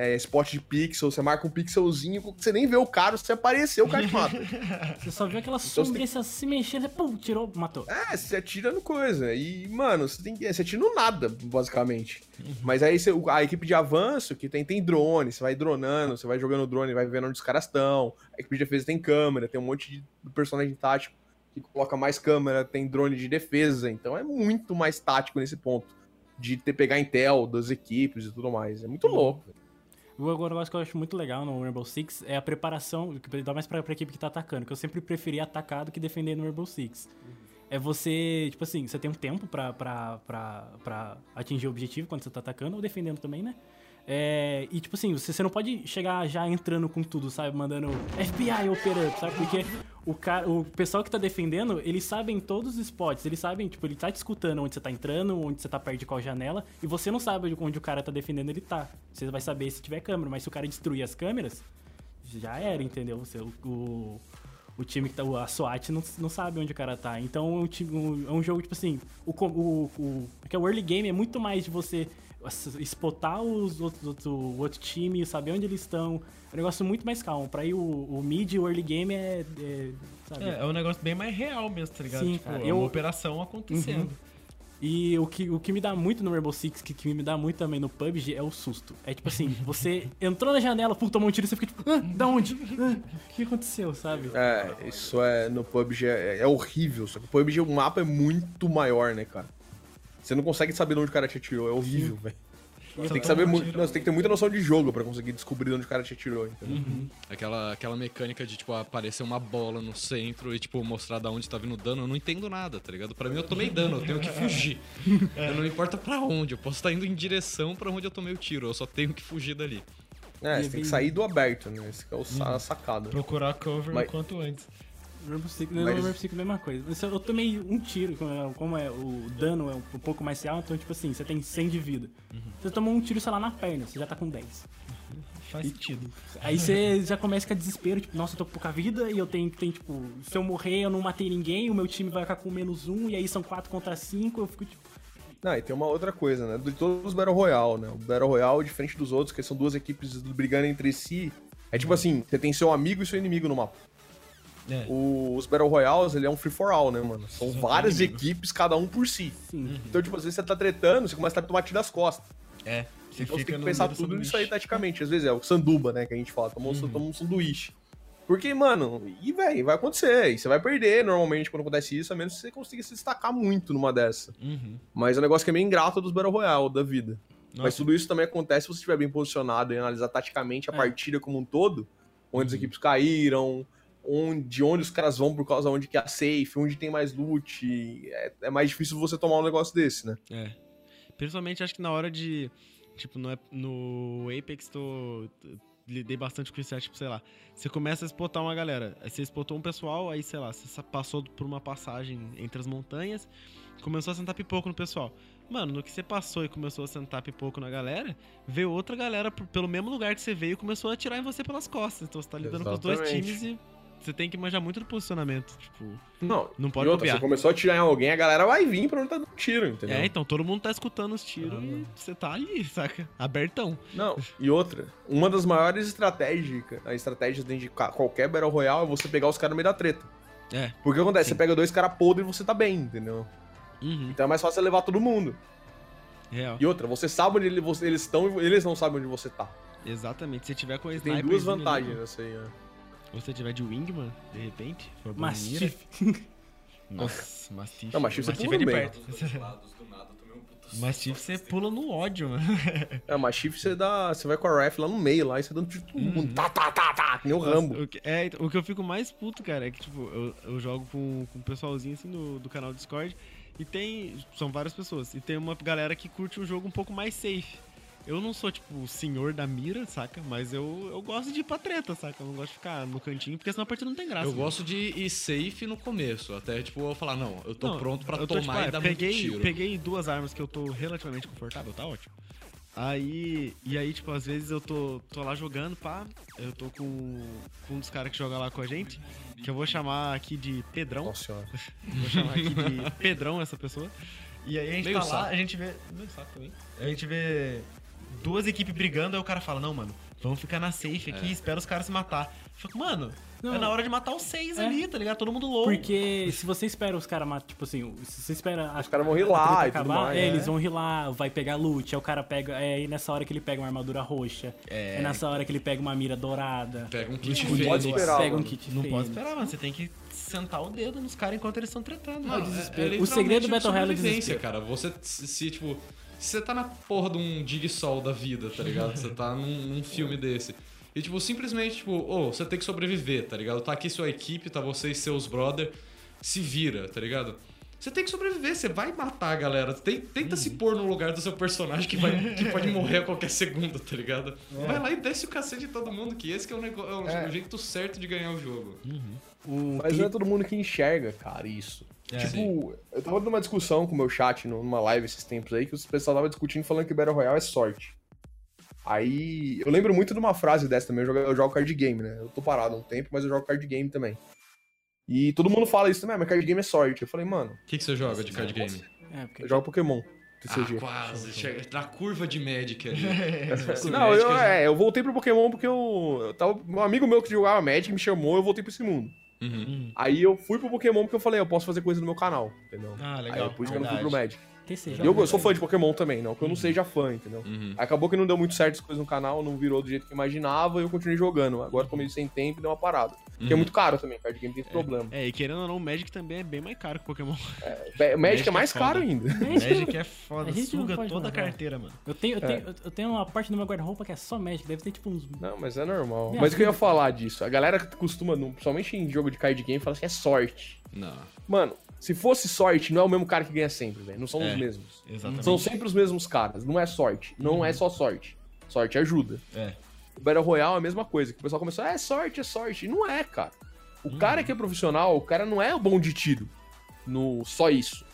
É, spot de pixel, você marca um pixelzinho, você nem vê o cara, se aparecer, o cara te mata. Você só viu aquela Então sombrinha se mexendo, você pum, tirou, matou. É, você atira no coisa. E, mano, você tem que. Você atira no nada, basicamente. Mas aí você- a equipe de avanço, que tem, tem drone, você vai dronando, você vai jogando drone, vai vendo onde os caras estão. A equipe de defesa tem câmera, tem um monte de personagem tático que coloca mais câmera, tem drone de defesa. Então é muito mais tático nesse ponto. De ter pegar intel das equipes e tudo mais. É muito louco. O negócio que eu acho muito legal no Rainbow Six é a preparação, que dá mais pra, pra equipe que tá atacando, que eu sempre preferi atacar do que defender no Rainbow Six. É você, tipo assim, você tem um tempo pra, pra, pra, pra atingir o objetivo quando você tá atacando, ou defendendo também, né? É, e tipo assim, você, você não pode chegar já entrando com tudo, sabe? Mandando FBI operando, sabe? Porque o, cara, o pessoal que tá defendendo, eles sabem todos os spots, eles sabem, tipo, ele tá te escutando onde você tá entrando, onde você tá perto de qual janela, e você não sabe onde o cara tá defendendo ele tá. Você vai saber se tiver câmera, mas se o cara destruir as câmeras, já era, entendeu? Você, o, o, o time que tá. A SWAT não, não sabe onde o cara tá. Então é um, é um jogo, tipo assim. O, o, o, o early game é muito mais de você spotar os outros, outro- o outro time, saber onde eles estão. É um negócio muito mais calmo. Pra ir o, o mid e o early game é. é, sabe? É, é um negócio bem mais real mesmo, tá ligado? Sim, tipo, cara, é eu- uma operação acontecendo. E o que, o que me dá muito no Rainbow Six, que, que me dá muito também no PUBG, é o susto. É tipo assim, você entrou na janela, pum, tomou um tiro, você fica tipo, ah, da onde? Ah, o que aconteceu, sabe? É, isso é. No PUBG é, é horrível. Só que o PUBG, o mapa é muito maior, né, cara? Você não consegue saber de onde o cara te atirou. É horrível, velho. Você tem que saber muito. Não, você tem que ter muita noção de jogo pra conseguir descobrir de onde o cara te atirou, entendeu? Aquela, aquela mecânica de, tipo, aparecer uma bola no centro e, tipo, mostrar da onde tá vindo dano, eu não entendo nada, tá ligado? Pra mim, eu tomei dano, eu tenho que fugir. Eu não importa pra onde, eu posso estar indo em direção pra onde eu tomei o tiro, eu só tenho que fugir dali. É, você tem que sair do aberto, né? Esse que é o a sacada. Procurar cover Mas- o quanto antes. Rainbow Six, Mas- no Rainbow Six é a mesma coisa. Eu tomei um tiro, como é, como é o dano é um pouco mais alto, então, tipo assim, você tem 100 de vida. Você tomou um tiro, sei lá, na perna, você já tá com 10. Faz sentido. Aí você já começa com desespero, tipo, nossa, eu tô com pouca vida e eu tenho que, tem, tipo, se eu morrer, eu não matei ninguém, o meu time vai ficar com menos um, e aí são 4 contra 5, eu fico tipo. Não, e tem uma outra coisa, né? De todos os Battle Royale, né? O Battle Royale, diferente dos outros, que são duas equipes brigando entre si, é tipo assim, você tem seu amigo e seu inimigo no mapa. É. O- os Battle Royales, ele é um free for all, né, mano? São várias equipes, cada um por si. Sim. Então, tipo, às vezes você tá tretando, você começa a tomar tiro das costas. É. Você Então você tem que pensar tudo nisso aí taticamente. Às vezes é o sanduba, né, que a gente fala. Tomou, Uhum. um- toma um sanduíche. Porque, mano, e, velho, vai acontecer. E você vai perder normalmente quando acontece isso, a menos que você consiga se destacar muito numa dessa. Uhum. Mas é um negócio que é meio ingrato dos Battle Royale da vida. Mas Nossa. tudo isso também acontece se você estiver bem posicionado e analisar taticamente a É. partida como um todo, onde as Uhum. equipes caíram, onde, de onde os caras vão por causa onde que é safe, onde tem mais loot. É, é mais difícil você tomar um negócio desse, né? É. Principalmente acho que na hora de. Tipo, no, no Apex tô. Lidei bastante com isso, é, tipo, sei lá. Você começa a spotar uma galera. Aí você spotou um pessoal, aí, sei lá, você passou por uma passagem entre as montanhas, começou a sentar pipoco no pessoal. Mano, no que você passou e começou a sentar pipoco na galera, veio outra galera pelo mesmo lugar que você veio e começou a atirar em você pelas costas. Então você tá lidando com os dois Exatamente. times e você tem que manjar muito do posicionamento. Tipo, Não, não e pode outra, você começou a atirar em alguém, a galera vai vir pra onde tá dando tiro, entendeu? É, então todo mundo tá escutando os tiros e você tá ali, saca? Abertão. Não, e outra, uma das maiores estratégias, a estratégia dentro de qualquer Battle Royale é você pegar os caras no meio da treta. É. Porque o que acontece? Sim. Você pega dois caras podres e você tá bem, entendeu? Uhum. Então é mais fácil você levar todo mundo. Real. E outra, você sabe onde eles estão e eles não sabem onde você tá. Exatamente. Se tiver com Tem duas vantagens nessa aí, né? Ou se tiver de Wingman, de repente. Mastiff. Nossa, Mastiff. Não, Mastiff você Mastiff pula é de perto. Mastiff você pula no ódio, mano. É, mas chifre você dá. Você vai com a rifle lá no meio lá e você dando tiro em todo mundo. Tá, tá, tá, tá. Que nem o Rambo. O que, é, então, o que eu fico mais puto, cara, é que, tipo, eu, eu jogo com, com um pessoalzinho assim do, do canal Discord e tem. São várias pessoas. E tem uma galera que curte um jogo um pouco mais safe. Eu não sou, tipo, o senhor da mira, saca? Mas eu, eu gosto de ir pra treta, saca? Eu não gosto de ficar no cantinho, porque senão a partida não tem graça. Eu mano. gosto de ir safe no começo, até, tipo, eu falar, não, eu tô Não, pronto pra eu tô, tomar tipo, e é, dar peguei, muito tiro. peguei duas armas que eu tô relativamente confortável, tá ótimo. Aí, e aí, tipo, às vezes eu tô, tô lá jogando, pá, eu tô com, com um dos caras que joga lá com a gente, que eu vou chamar aqui de Pedrão, Nossa senhora. vou chamar aqui de Pedrão essa pessoa. E aí a gente Meio tá lá, saco. a gente vê, meio saco também. A gente vê duas equipes brigando, aí o cara fala, não, mano, vamos ficar na safe aqui, espera os caras se matar. Eu fico, mano, Não. é na hora de matar os seis É. ali, tá ligado? Todo mundo louco. Porque se você espera os caras matar, tipo assim, se você espera Os caras vão rilar e tudo acabar, mais, é, né? eles vão rilar, vai pegar loot, aí o cara pega, é aí nessa hora que ele pega uma armadura roxa, é, nessa hora que ele pega uma mira dourada, Pega um kit Não pode esperar, pega um mano. kit Não pode esperar, mano. Você tem que sentar o dedo nos caras enquanto eles estão tretando. Não, mano. é- desespero. é O segredo do Battle Royale é desespero. cara. Você, se, se, tipo, você tá na porra de um dig sol da vida, tá ligado? Você tá num, num filme desse. E, tipo, simplesmente, tipo, ô, você tem que sobreviver, tá ligado? Tá aqui sua equipe, tá você e seus brother, se vira, tá ligado? Você tem que sobreviver, você vai matar a galera. Tem- tenta se pôr no lugar do seu personagem que, vai, que pode morrer a qualquer segundo, tá ligado? Vai lá e desce o cacete de todo mundo, que esse que é o, nego- é o- É. o jeito certo de ganhar o jogo. Um Mas cli- não é todo mundo que enxerga, cara, isso. É. tipo, eu tava numa discussão com o meu chat numa live esses tempos aí, que o pessoal tava discutindo falando que o Battle Royale é sorte. Aí, eu lembro muito de uma frase dessa também, eu jogo, eu jogo card game, né? Eu tô parado há um tempo, mas eu jogo card game também. E todo mundo fala isso também, ah, mas card game é sorte. Eu falei, mano, O que, que você joga de card game? É, porque eu jogo Pokémon, Ah, TCG. quase. Chega na curva de Magic ali. Não, eu, é, eu voltei pro Pokémon porque eu, eu tava, um amigo meu que jogava Magic me chamou, eu voltei pra esse mundo. Uhum. Aí eu fui pro Pokémon porque eu falei, eu posso fazer coisa no meu canal, entendeu? Ah, Aí legal. por isso que eu não fui pro. Magic. TCG. E eu, eu sou fã de Pokémon também, não que eu não seja fã, entendeu? Uhum. Acabou que não deu muito certo as coisas no canal, não virou do jeito que eu imaginava e eu continuei jogando. Agora tô meio sem tempo e deu uma parada. Porque é Uhum. muito caro também, card game tem esse problema. É, e querendo ou não, o Magic também é bem mais caro que o Pokémon. Ba- Magic, Magic é mais é caro ainda. Magic é foda, A gente não suga toda a falar. carteira, mano. Eu tenho, eu, É. tenho, eu tenho uma parte do meu guarda-roupa que é só Magic, deve ter tipo uns. Não, mas é normal. Minha mas o que eu ia falar disso? A galera que costuma, principalmente em jogo de card game, fala assim, é sorte. Não. Mano, se fosse sorte, não é o mesmo cara que ganha sempre, velho. Não são É. os mesmos. Exatamente. São sempre os mesmos caras. Não é sorte. Não é só sorte. Sorte ajuda. É. O Battle Royale é a mesma coisa. Que o pessoal começou, é sorte, é sorte. E não é, cara. O cara que é profissional, o cara não é bom de tiro. No, só isso.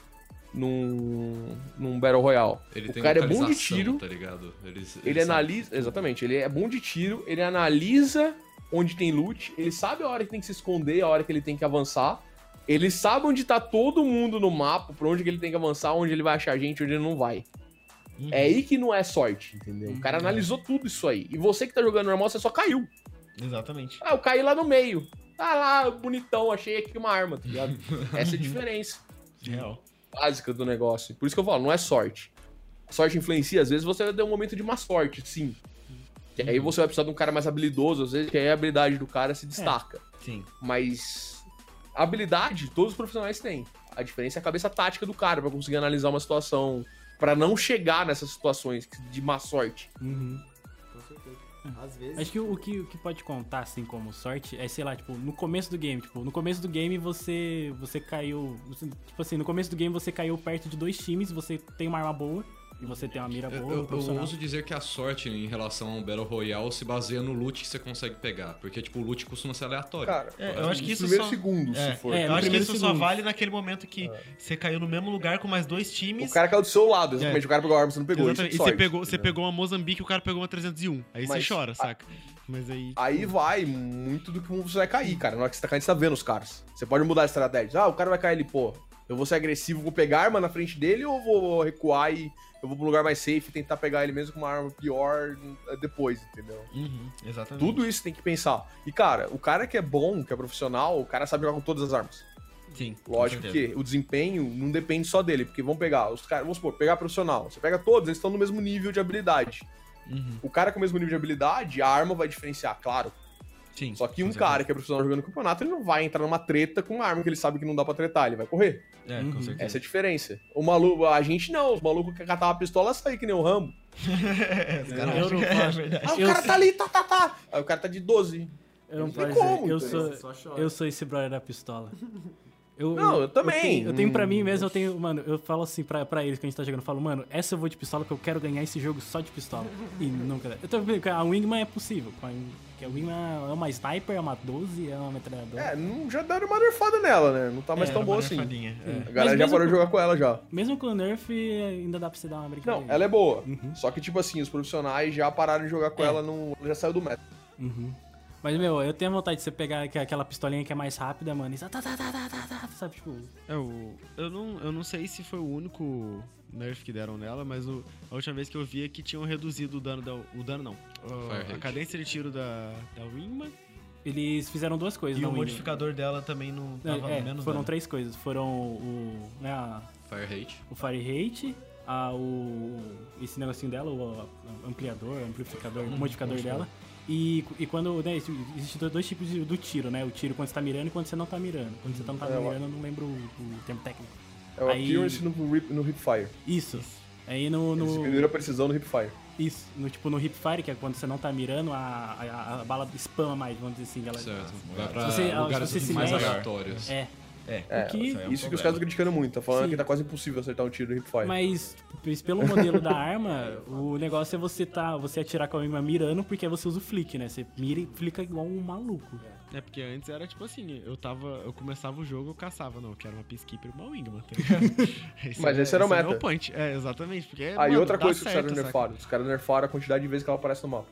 Num, num Battle Royale. Ele o tem cara é bom de tiro. tá ligado? Ele, Ele analisa. Exatamente, ele é bom de tiro, ele analisa onde tem loot, ele sabe a hora que tem que se esconder, a hora que ele tem que avançar. Ele sabe onde tá todo mundo no mapa, por onde que ele tem que avançar, onde ele vai achar gente, onde ele não vai. Uhum. É aí que não é sorte, entendeu? O cara analisou tudo isso aí. E você que tá jogando normal, você só caiu. Exatamente. Ah, eu caí lá no meio. Tá lá, bonitão, achei aqui uma arma, tá ligado? Essa é a diferença Real. básica do negócio. Por isso que eu falo, não é sorte. A sorte influencia, às vezes você vai ter um momento de má sorte, sim. Que aí você vai precisar de um cara mais habilidoso, às vezes, que aí a habilidade do cara se destaca. Sim. Mas habilidade todos os profissionais têm. A diferença é a cabeça tática do cara pra conseguir analisar uma situação, Pra não chegar nessas situações de má sorte. Uhum. Com certeza. Às vezes. Acho que o, o que o que pode contar, assim, como sorte, é, sei lá, tipo, no começo do game, tipo, no começo do game você você caiu, você- tipo assim, no começo do game você caiu perto de dois times, você tem uma arma boa e você tem uma mira Eu, boa, eu- eu profissional. ouso dizer que a sorte em relação ao Battle Royale se baseia no loot que você consegue pegar. Porque, tipo, o loot costuma ser aleatório. Cara, É, eu acho que isso primeiros só- segundos, É, se for. É, eu acho que primeiro isso só segundo. vale naquele momento que você caiu no mesmo lugar com mais dois times. O cara caiu do seu lado, exatamente. O cara pegou a arma, você não pegou. Isso é Exatamente. E você pegou, você pegou uma Mozambique e o cara pegou uma 301. Aí Mas- você chora, saca? Mas aí. Aí vai muito do que você vai cair, cara. Na hora que você tá caindo, você tá vendo os caras. Você pode mudar a estratégia. Ah, o cara vai cair ali, pô. Eu vou ser agressivo, vou pegar a arma na frente dele ou vou recuar e eu vou um lugar mais safe e tentar pegar ele mesmo com uma arma pior eh, depois, entendeu? Uhum, exatamente. Tudo isso tem que pensar. E, cara, o cara que é bom, que é profissional, o cara sabe jogar com todas as armas. Sim. Lógico que o desempenho não depende só dele, porque vão pegar os caras, vamos supor, pegar profissional. Você pega todos, eles estão no mesmo nível de habilidade. Uhum, O cara com o mesmo nível de habilidade, a arma vai diferenciar, claro. Sim. Só que um certeza. cara que é profissional jogando campeonato, ele não vai entrar numa treta com uma arma que ele sabe que não dá pra tretar, ele vai correr. É, Uhum. com certeza. Essa é a diferença. O maluco, a gente não, os malucos que catavam a pistola saem que nem o Rambo. Os caras Eu não que é faço. verdade. Ah, o Eu cara sei. tá ali, tá, tá, tá. Aí o cara tá de 12. Eu não Não tem como, eu entendeu? sou, eu sou esse brother da pistola. Eu, Não, eu também. tenho, eu tenho pra Hum. mim mesmo, eu tenho, mano, eu falo assim pra, pra eles que a gente tá jogando, eu falo, mano, essa eu vou de pistola porque eu quero ganhar esse jogo só de pistola. e nunca. Eu tô que a Wingman é possível. com a- A Wingman é uma sniper, é uma 12, é uma metralhadora. É, não, já deram uma nerfada nela, né? Não tá mais É, tão boa assim. é. A Mas galera já parou de jogar com ela já. Mesmo com o nerf, ainda dá pra você dar uma brincadeira. Não, ela é boa. Uhum. Só que, tipo assim, os profissionais já pararam de jogar com É. ela, não, já saiu do meta. Uhum. Mas, meu, eu tenho vontade de você pegar aqu- aquela pistolinha que é mais rápida, mano, e tá, tá, tá, tá, tá, tá, tá, sabe, tipo... É, o, eu, não, eu não sei se foi o único nerf que deram nela, mas o- a última vez que eu vi é que tinham reduzido o dano da. O dano não. O- Fire a cadência de tiro da, da Wingman Eles fizeram duas coisas E o modificador dela também não É, tava é, menos foram dano. três coisas. Foram o, né, a- Fire Hate. o Fire Rate, a, o, esse negocinho dela, o ampliador, amplificador, Uhum, modificador dela. E, e quando, né, existem dois tipos de- do tiro, né? O tiro quando você tá mirando e quando você não tá mirando. Quando você não tá É, mirando, eu não lembro o, o termo técnico. É o Aí- Accuracy no, rip, no Hipfire. Isso. Aí no, Eles no, diminuíram a precisão no Hipfire. Isso, no, tipo no hip fire, que é quando você não tá mirando, a, a, a bala spama mais, vamos dizer assim. Ela, Certo. Vai pra Se você- lugares se você se mais mexe- aleatórios. É, É, É, O que- é um Isso que os caras estão criticando muito. Tá falando Sim. que tá quase impossível acertar um tiro no Hipfire. mas pelo modelo da arma, o negócio é você tá, você atirar com a arma mirando, porque aí você usa o flick, né? Você mira e flica igual um maluco. É porque antes era tipo assim, eu tava. Eu começava o jogo, eu caçava. Não, eu quero uma Peacekeeper e uma Wingman, tá ligado? esse Mas esse era o é meta. meu point. É, exatamente. Porque, Aí mano, outra coisa que os caras nerfaram. Os caras nerfaram a quantidade de vezes que ela aparece no mapa.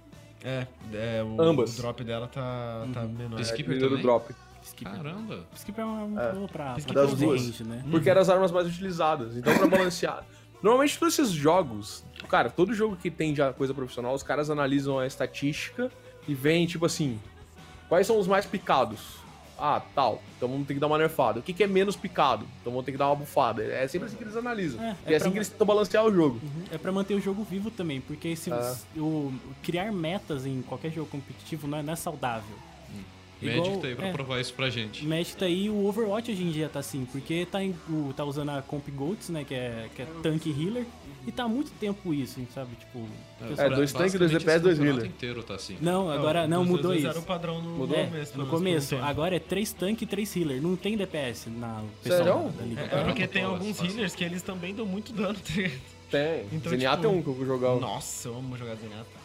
É, é o, Ambas. o drop dela tá, tá Uhum. menor. Esse- É, Skipper diminuíram o também? drop. Skipper. Caramba. Skipper é uma É. boa pra, Skipper pra das duas. range, né? Porque eram as armas mais utilizadas. Então, pra balancear. Normalmente, todos esses jogos, cara, todo jogo que tem já coisa profissional, os caras analisam a estatística e veem, tipo assim, quais são os mais picados? Ah, tal. Então vamos ter que dar uma nerfada. O que, que é menos picado? Então vamos ter que dar uma bufada. É sempre assim que eles analisam. É, e é é assim pra- que eles tentam balancear o jogo. Uhum. É pra manter o jogo vivo também, porque se o, o- criar metas em qualquer jogo competitivo não é, não é saudável. Igual- Magic tá aí pra é. provar isso pra gente. Magic tá aí, o Overwatch hoje em dia tá assim, porque tá, em- o- tá usando a Comp Goats, né, que é, que é tank healer, e tá há muito tempo isso, sabe, tipo... É, dois tanques, dois DPS, dois healer. Inteiro tá assim. Não, agora, não, Dos mudou dois isso. Era o padrão no, Mudou? É, começo. no começo, agora é 3 tanque e 3 healer, não tem DPS na pessoal da, da liga. É porque tem Fala, alguns healers que eles também dão muito dano, tá? Tem. Então, Zenyatta tipo, é um que eu vou jogar. Nossa, eu amo jogar Zenyatta.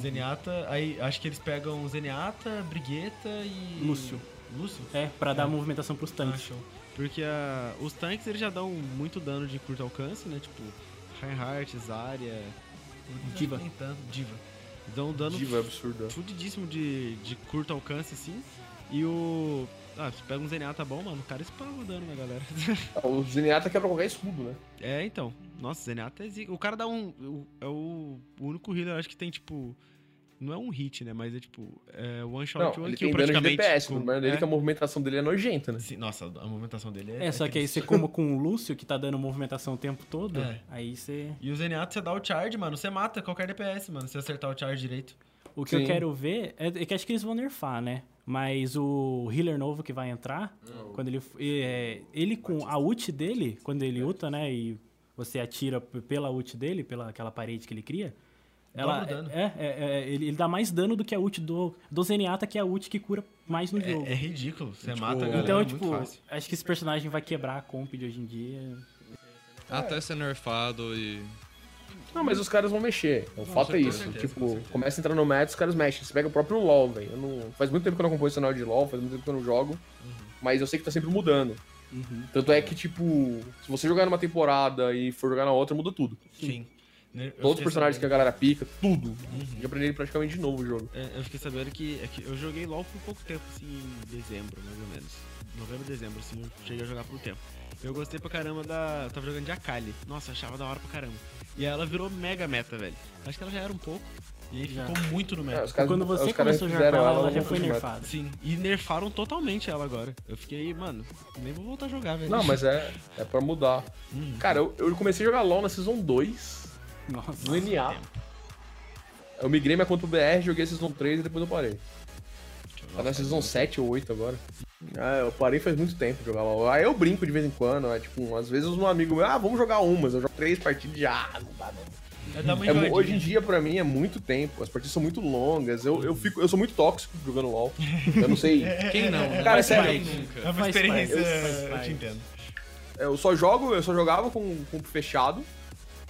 Zenyatta, aí acho que eles pegam Zenyatta, Brigueta e. Lúcio. Lúcio? É, pra dar movimentação pros Ah, tanques. show. Porque a- os tanques eles já dão muito dano de curto alcance, né? Tipo, Reinhardt, Zarya. Diva. Nem tanto, Diva. Dão um dano Diva é absurda. fudidíssimo de, de curto alcance, assim. E o. Ah, você pega um Zenyatta bom, mano, o cara spama dano na galera. O Zenyatta quebra qualquer escudo, né? é, então. Nossa, Zenyatta é zica. O cara dá um. o- É o, o único healer, acho que tem, tipo. Não é um hit, né? Mas é tipo. É one shot, Não, one ele kill tem dano de. DPS. com- O problema dele é é. que a movimentação dele é nojenta, né? Sim, nossa, a movimentação dele é. É, só que aí você como com o Lúcio, que tá dando movimentação o tempo todo, É. aí você... E o Zenyatta, você dá o charge, mano, você mata qualquer DPS, mano, se acertar o charge direito. O que Sim. eu quero ver é, é que acho que eles vão nerfar, né? Mas o healer novo que vai entrar, quando ele é, ele com a ult dele, quando ele ulta, né, e você atira pela ult dele, pela aquela parede que ele cria, ela dano. é, é, é, ele, ele dá mais dano do que a ult do do Zenyatta, que é a ult que cura mais no jogo. É, é ridículo, você Tipo, mata a galera então, tipo, fácil. acho que esse personagem vai quebrar a comp de hoje em dia. Até ser nerfado e. Não, mas os caras vão mexer. O fato é isso. certeza, tipo, começa a entrar no match, os caras mexem. Você pega o próprio LoL, velho. Eu não- Faz muito tempo que eu não acompanho o cenário de LoL, faz muito tempo que eu não jogo. Uhum. Mas eu sei que tá sempre mudando. Tanto é que, tipo, se você jogar numa temporada e for jogar na outra, muda tudo. Sim. Eu Todos os personagens que a sabendo- galera pica, tudo. Tem que aprender praticamente de novo o jogo. É, eu fiquei sabendo que, é que eu joguei LOL por pouco tempo, assim, em dezembro, mais ou menos. Novembro, dezembro, assim, eu cheguei a jogar por um tempo. Eu gostei pra caramba da. Eu tava jogando de Akali. Nossa, achava da hora pra caramba. E aí ela virou mega meta, velho. Acho que ela já era um pouco. E aí Já. ficou muito no É, meta. os caras, Quando você começou a jogar ela, ela já foi meta. nerfada. Sim. E nerfaram totalmente ela agora. Eu fiquei, mano, nem vou voltar a jogar, velho. Não, mas é, é pra mudar. Hum. Cara, eu, eu comecei a jogar LoL na Season 2, Nossa. no NA. Eu migrei minha conta pro BR, joguei a Season 3 e depois eu parei. Tá na Season 7 ou 8 agora. Ah, eu parei faz muito tempo de jogar LoL. Aí eu brinco de vez em quando, é tipo, às vezes um amigo meu, ah, vamos jogar umas. Eu jogo três partidas já, não dá não. É É hoje em dia, pra mim, é muito tempo. As partidas são muito longas. Eu, eu, fico, eu sou muito tóxico jogando LOL. Eu não sei. Quem não? né? Cara, Mas sério. É nunca? uma experiência, eu parte. te entendo. Eu só jogo, eu só jogava com, com fechado.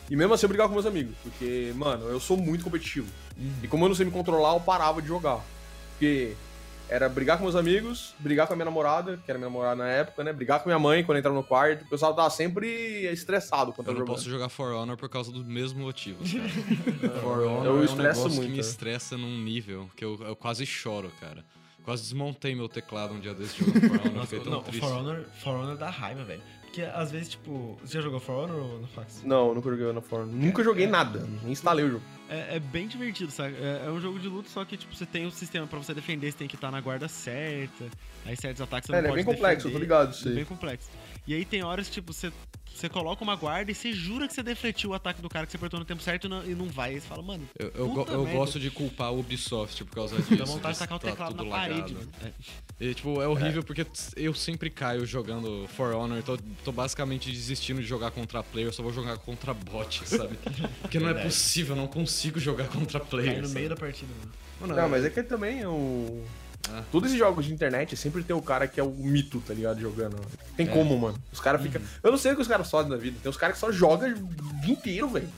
E mesmo assim eu brigava com meus amigos. Porque, mano, eu sou muito competitivo. E como eu não sei me controlar, eu parava de jogar. Porque era brigar com meus amigos, brigar com a minha namorada, que era minha namorada na época, né? Brigar com minha mãe quando entrava no quarto. O pessoal tava sempre estressado quando Eu eu não jogando. posso jogar For Honor por causa dos mesmos motivos, cara. For Honor Eu é um estresso negócio muito, que me é. estressa num nível que eu, eu quase choro, cara. Quase desmontei meu teclado um dia desse jogando For Honor, Nossa, fiquei tão não, triste. For Honor, For Honor dá raiva, velho. Porque às vezes, tipo. Você já jogou For Honor ou no Fax? Não, nunca joguei na forma. Nunca joguei nada. Nem instalei o jogo. É, é bem divertido, sabe? É, é um jogo de luta, só que, tipo, você tem um sistema pra você defender, você tem que estar na guarda certa. Aí certos ataques você É, não é pode bem complexo, eu tô defender. ligado isso É bem complexo. E aí tem horas, tipo, você, você coloca uma guarda e você jura que você defletiu o ataque do cara que você apertou no tempo certo e não, e não vai. Aí você fala, mano, Eu, eu, go- eu gosto de culpar o Ubisoft por causa disso. dá vontade de tacar o tá teclado na tudo parede, mano. É. E, tipo, é horrível porque eu sempre caio jogando For Honor. Tô, tô basicamente desistindo de jogar contra player, eu só vou jogar contra bot, sabe? Porque não é possível, eu não consigo jogar contra player. Cai no sabe? meio da partida, mano. Não, mas é que também o. Ah. Todos esses jogos de internet sempre tem o cara que é o mito, tá ligado? Jogando. É. Tem como, mano. Os caras ficam. Uhum. Eu não sei o que os caras fazem na vida. Tem os caras que só jogam o dia inteiro, velho.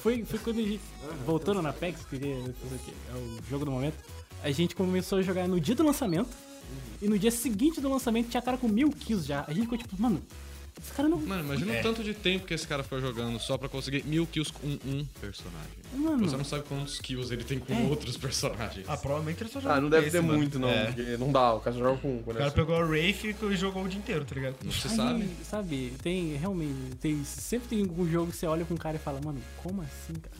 Foi, foi quando a gente. Voltando na PEX, que é o jogo do momento. A gente começou a jogar no dia do lançamento. E no dia seguinte do lançamento tinha cara com mil kills já. A gente ficou tipo, mano, esse cara não. Mano, imagina É. o tanto de tempo que esse cara ficou jogando só pra conseguir mil kills com um personagem. Mano, Você não sabe quantos kills ele tem com É. outros personagens. Ah, provavelmente ele só jogou Ah, não com deve esse, ter mano. muito, não. É. Porque não dá. O cara só joga com um. O cara pegou a Wraith e jogou o dia inteiro, tá ligado? Não se sabe? sabe, tem realmente. Tem, sempre tem algum jogo que você olha pra um cara e fala, mano, como assim, cara?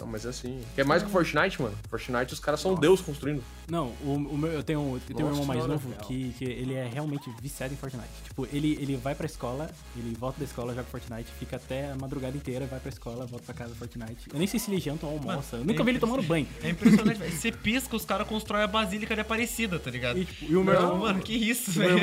Não, mas é assim. Que é mais que Fortnite, mano. Fortnite os caras são Deus construindo. Não, o, o meu, eu tenho, eu tenho um irmão mais novo Real. que, que ele é realmente viciado em Fortnite. Tipo, ele, ele vai pra escola, ele volta da escola, joga Fortnite, fica até a madrugada inteira, vai pra escola, volta pra casa Fortnite. Eu nem sei se ele janta ou almoça. Mano, eu nunca é vi ele tomando banho. É impressionante, velho. Você pisca, os caras constroem a Basílica de Aparecida, tá ligado? E, tipo, e o meu irmão, mano, que isso, velho.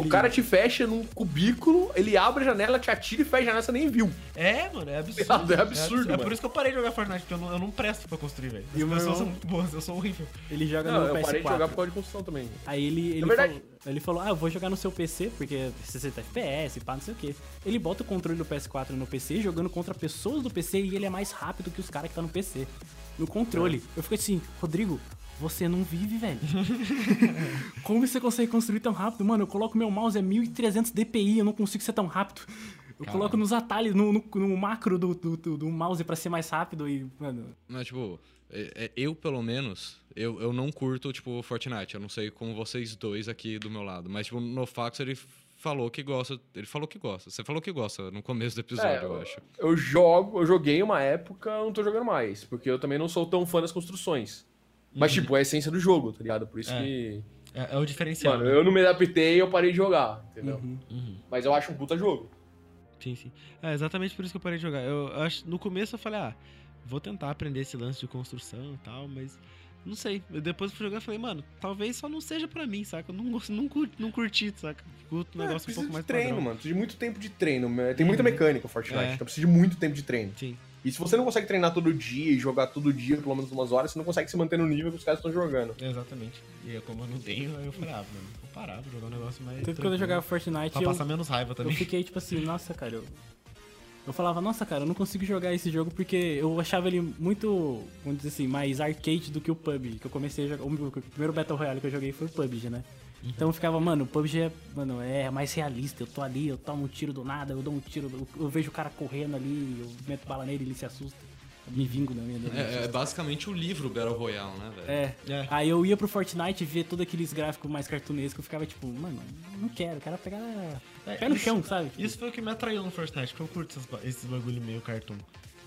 o cara te fecha num cubículo, ele abre a janela, te atira e fecha a janela, você nem viu. É, mano, é absurdo. É absurdo, É, mano. por isso que eu parei de jogar Fortnite, porque eu não, eu não presto pra construir, velho. As E o meu pessoas irmão- são muito boas, eu sou horrível. ele joga Não, no eu PS4. parei de jogar por causa de construção também. Aí ele, ele, É verdade. falou, ele falou, ah, eu vou jogar no seu PC, porque 60 FPS, pá, não sei o quê. Ele bota o controle do PS4 no PC, jogando contra pessoas do PC, e ele é mais rápido que os caras que tá no PC. No controle. Eu fico assim, Rodrigo, você não vive, velho. Como você consegue construir tão rápido? Mano, eu coloco meu mouse, é 1300 dpi, eu não consigo ser tão rápido. Eu coloco nos atalhos, no, no- no macro do, do, do- do mouse pra ser mais rápido e, mano... Mas, tipo, é- é- eu, pelo menos, eu, eu não curto, tipo, Fortnite. Eu não sei como vocês dois aqui do meu lado. Mas, tipo, no Fax ele falou que gosta. Ele falou que gosta. Você falou que gosta no começo do episódio, É, eu acho. Eu jogo, eu joguei uma época, eu não tô jogando mais. Porque eu também não sou tão fã das construções. Mas, tipo, é a essência do jogo, tá ligado? Por isso É. que. É, é o diferencial. Mano, né? eu não me adaptei e eu parei de jogar, entendeu? Uhum. Mas eu acho um puta jogo. Sim, sim. É exatamente por isso que eu parei de jogar. Eu acho, no começo eu falei, ah, vou tentar aprender esse lance de construção e tal, mas não sei. Eu depois fui jogar e falei, mano, talvez só não seja pra mim, saca? Eu não, gosto, não, curti, não curti, saca? Curto um É, negócio um precisa pouco mais de treino, padrão. mano. Precisa de muito tempo de treino. né? Tem muita mecânica o Fortnite, É. então precisa de muito tempo de treino. Sim. E se você não consegue treinar todo dia e jogar todo dia, pelo menos umas horas, você não consegue se manter no nível que os caras estão jogando. Exatamente. E aí, como eu não tenho, aí eu falei, ah, mano, vou parar, vou jogar um negócio mais. Tanto que quando eu jogava Fortnite, Pra eu, passar menos raiva Eu também. fiquei tipo assim, nossa, cara, eu. Eu falava, nossa, cara, eu não consigo jogar esse jogo porque eu achava ele muito, vamos dizer assim, mais arcade do que o PUBG. Que eu comecei a jogar. O primeiro Battle Royale que eu joguei foi o PUBG, né? Então eu ficava, mano, o PUBG é, mano, é mais realista. Eu tô ali, eu tomo um tiro do nada, eu dou um tiro, eu, eu vejo o cara correndo ali, eu meto bala nele, ele se assusta. Me vingo da minha. É, é basicamente o livro Battle Royale, né, velho? é. É. Aí eu ia pro Fortnite ver todos aqueles gráficos mais cartunescos, eu ficava tipo, mano, não quero, quero pegar É, pé no isso- chão, sabe? Isso foi o que me atraiu no Fortnite, porque eu curto esses, esses bagulho meio cartoon.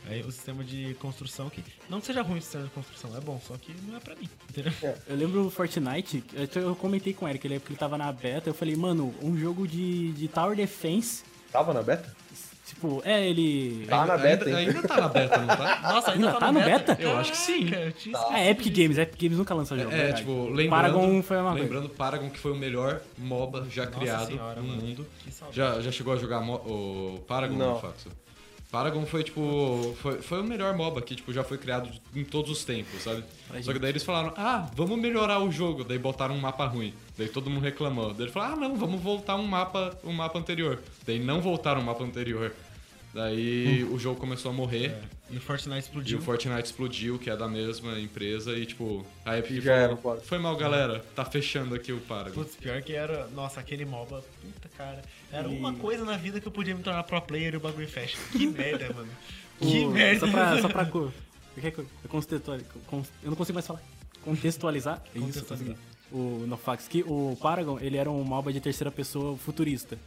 Aí o sistema de construção que. Não que seja ruim o sistema de construção, é bom, só que não é pra mim, entendeu? Eu lembro o Fortnite, eu, eu comentei com o Eric, ele, porque ele tava na beta, eu falei, mano, um jogo de, de Tower Defense, Tava na beta? Tipo, é, ele... Tá na beta, ainda, ainda tá na beta, não tá? Nossa, Ainda tá no beta? Eu acho que sim. Tá. É, Epic Games, Epic Games nunca lança jogo. É, verdade. tipo, lembrando, Paragon foi a mesma coisa. lembrando Paragon que foi o melhor MOBA já Nossa criado senhora, no mano. mundo. Já, já chegou a jogar mo- o Paragon Não. no Faxo? Paragon foi, tipo, foi, foi o melhor MOBA que, tipo, já foi criado em todos os tempos, sabe? Só que daí eles falaram, ah, vamos melhorar o jogo. Daí botaram um mapa ruim. Daí todo mundo reclamou. Daí ele falou, ah, não, vamos voltar um mapa, um mapa anterior. Daí não voltaram o mapa anterior. Daí o jogo começou a morrer. E o Fortnite E explodiu. o Fortnite explodiu, que é da mesma empresa, e tipo, a Epic E já era, falou, quase. foi mal, galera, tá fechando aqui o Paragon. Putz, pior que era. Nossa, aquele MOBA. Puta, cara. Era uma coisa na vida que eu podia me tornar pro player e o bagulho fecha. Que merda, mano. Que O- merda. Só pra. Só pra co- quer que eu- não consigo mais falar. Contextualizar. É isso, Contextualizar. consegui. O Nofax, que o Paragon, ele era um MOBA de terceira pessoa futurista.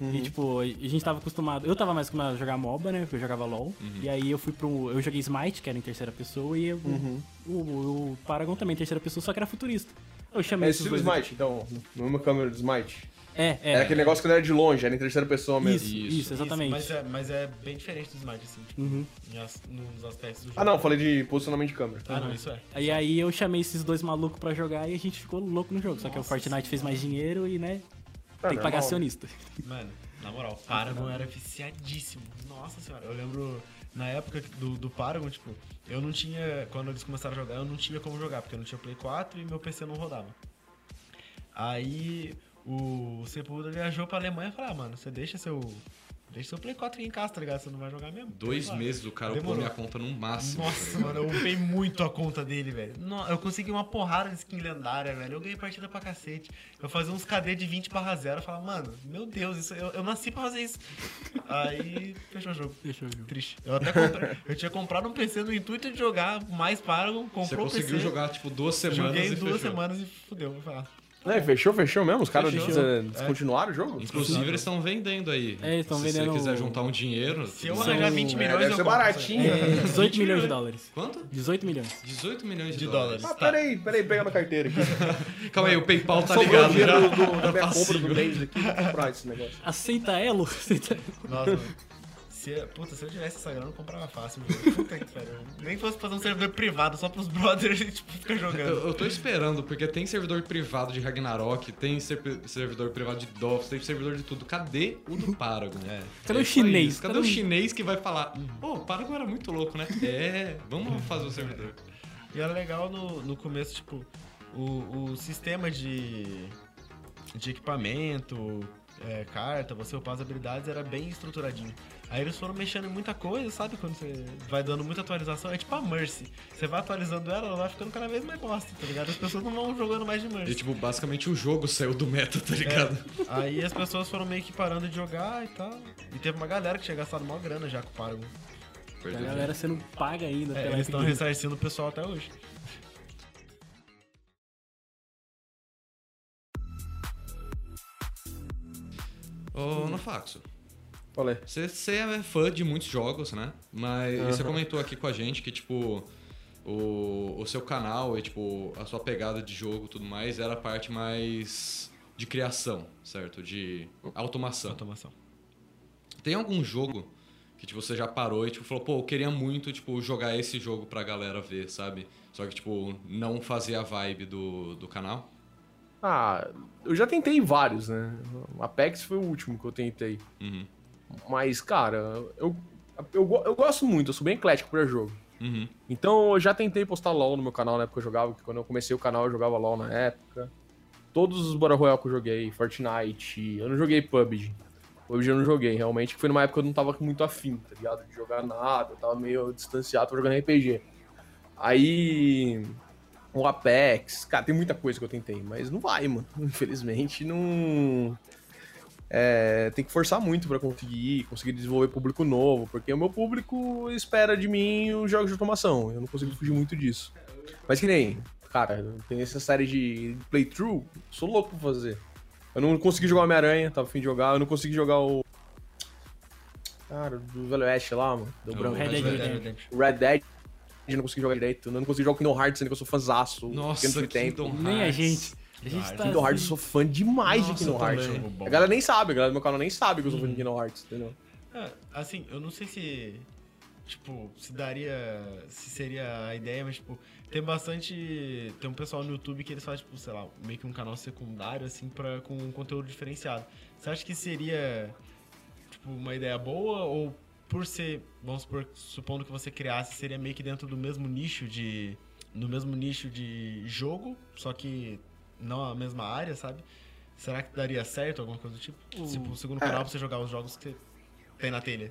Uhum. E, tipo, a gente tava acostumado. Eu tava mais acostumado a jogar MOBA, né? Porque eu jogava LOL. Uhum. E aí eu fui pro. Eu joguei Smite, que era em terceira pessoa, e eu- Uhum. o, o Paragon também em terceira pessoa, só que era futurista. Eu chamei É estilo dois. Smite, então. No mesmo câmera do Smite. É, é. Era aquele negócio que não era de longe, era em terceira pessoa mesmo. Isso, Isso. isso, exatamente. Mas é, mas é bem diferente do Smite, assim, tipo, Uhum. as- nos aspectos do jogo. Ah, não, falei de posicionamento de câmera. Ah, não, isso é. Aí, aí eu chamei esses dois malucos pra jogar e a gente ficou louco no jogo. Só que o Fortnite fez mais dinheiro e, né, Ah, tem que pagar acionista. Mano, na moral, Paragon era viciadíssimo. Nossa senhora, eu lembro na época do, do Paragon, tipo, eu não tinha. Quando eles começaram a jogar, eu não tinha como jogar, porque eu não tinha Play 4 e meu PC não rodava. Aí o Sepulveda viajou pra Alemanha e falou: ah, mano, você deixa seu. Deixa seu Play 4 aqui em casa, tá ligado? Você não vai jogar mesmo. Dois meses o cara upou minha conta no máximo. Nossa, mano, eu upei muito a conta dele, velho. No- Eu consegui uma porrada de skin lendária, velho. Eu ganhei partida pra cacete. Eu fazia uns KD de 20 barra 0. Eu falava, mano, meu Deus, isso, eu, eu nasci pra fazer isso. Aí, fechou o jogo. Deixa eu ver. Triste. Eu até comprei. Eu tinha comprado um PC no intuito de jogar mais Paragon. Comprou Você o conseguiu PC, jogar, tipo, duas semanas Joguei e duas fechou. semanas e fudeu. Vou falar. É, fechou, fechou mesmo? Os caras Fechou. É. descontinuaram o jogo? Inclusive, eles estão vendendo aí. É, eles tão Se vendendo- você quiser juntar um dinheiro... Se eu são- arranjar 20 É, milhões, deve eu ser compro. baratinho. É, 18 milhões milhões. de dólares. Quanto? 18 milhões. 18 milhões de, De dólares. dólares. Ah, peraí, peraí, pega na carteira aqui. Calma aí, o PayPal tá Sobrou o ligado dinheiro já. do, do- da minha Passivo. compra do mês aqui, vou comprar esse negócio. Aceita Elo? Aceita... Nossa, mano. Se, puta, se eu tivesse essa grana, eu comprava fácil. Puta que pariu. Nem fosse fazer um servidor privado só pros brothers e tipo, ficar jogando. Eu, eu tô esperando, porque tem servidor privado de Ragnarok, tem ser- servidor privado de Dofus, tem servidor de tudo. Cadê o do Paragon? É. Cadê o só chinês? Cadê, Cadê o o- chinês que vai falar, pô, o Paragon era muito louco, né? É, vamos fazer o servidor. E era legal no, no começo, tipo, o, o sistema de, de equipamento, é, carta, você upar as habilidades era bem estruturadinho. Aí eles foram mexendo em muita coisa, sabe? Quando você vai dando muita atualização, é tipo a Mercy. Você vai atualizando ela, ela vai ficando cada vez mais bosta, tá ligado? As pessoas não vão jogando mais de Mercy. E, tipo, basicamente o jogo saiu do meta, tá ligado? Aí as pessoas foram meio que parando de jogar e tal. E teve uma galera que tinha gastado maior grana já com o Paragon. A galera sendo paga ainda É, eles estão ressarcindo o pessoal até hoje. Ô, Nofaxo, Você, você é fã de muitos jogos, né? Mas e você comentou aqui com a gente que, tipo, o, o seu canal e, tipo, a sua pegada de jogo e tudo mais era a parte mais de criação, certo? De automação. Automação. Tem algum jogo que tipo, você já parou e tipo, falou, pô, eu queria muito tipo, jogar esse jogo pra galera ver, sabe? Só que, tipo, não fazia a vibe do, do canal? Ah, eu já tentei vários, né? O Apex foi o último que eu tentei. Uhum. Mas, cara, eu, eu, eu gosto muito, eu sou bem eclético pra jogo. Uhum. Então eu já tentei postar LOL no meu canal na época que eu jogava, porque quando eu comecei o canal eu jogava LOL na época. Todos os Battle Royale que eu joguei, Fortnite, eu não joguei PUBG. PUBG eu não joguei, realmente, que foi numa época que eu não tava muito afim, tá ligado? De jogar nada, eu tava meio distanciado, tava jogando RPG. Aí. O Apex, cara, tem muita coisa que eu tentei, mas não vai, mano. Infelizmente, não. É, tem que forçar muito pra conseguir, conseguir desenvolver público novo, porque o meu público espera de mim os jogos de automação. Eu não consigo fugir muito disso. Mas que nem, cara, tem essa série de playthrough, sou louco pra fazer. Eu não consegui jogar Homem-Aranha, tava afim de jogar, eu não consegui jogar o. Cara, do Velho Oeste lá, mano. Do o branco. Red Dead Red Redemption. Redemption. Red Dead, eu não consegui jogar direito. Eu não consegui jogar o Kingdom Hearts, sendo que eu sou fãzaço. Nossa, Kingdom Tempo. Nem a gente. A gente tá Kingdom Hearts, eu assim- sou fã demais Nossa, de Kingdom eu Hearts. mano. A galera nem sabe, a galera do meu canal nem sabe que eu sou fã de Kingdom Hearts, entendeu? É, assim, eu não sei se. Tipo, se daria. Se seria a ideia, mas, tipo, tem bastante. Tem um pessoal no YouTube que eles fazem, tipo, sei lá, meio que um canal secundário, assim, pra, com um conteúdo diferenciado. Você acha que seria, tipo, uma ideia boa ou por ser, vamos supor, supondo que você criasse, seria meio que dentro do mesmo nicho de. No mesmo nicho de jogo, só que não a mesma área, sabe? Será que daria certo alguma coisa do tipo? Tipo, o segundo canal pra você jogar os jogos que você tem na telha.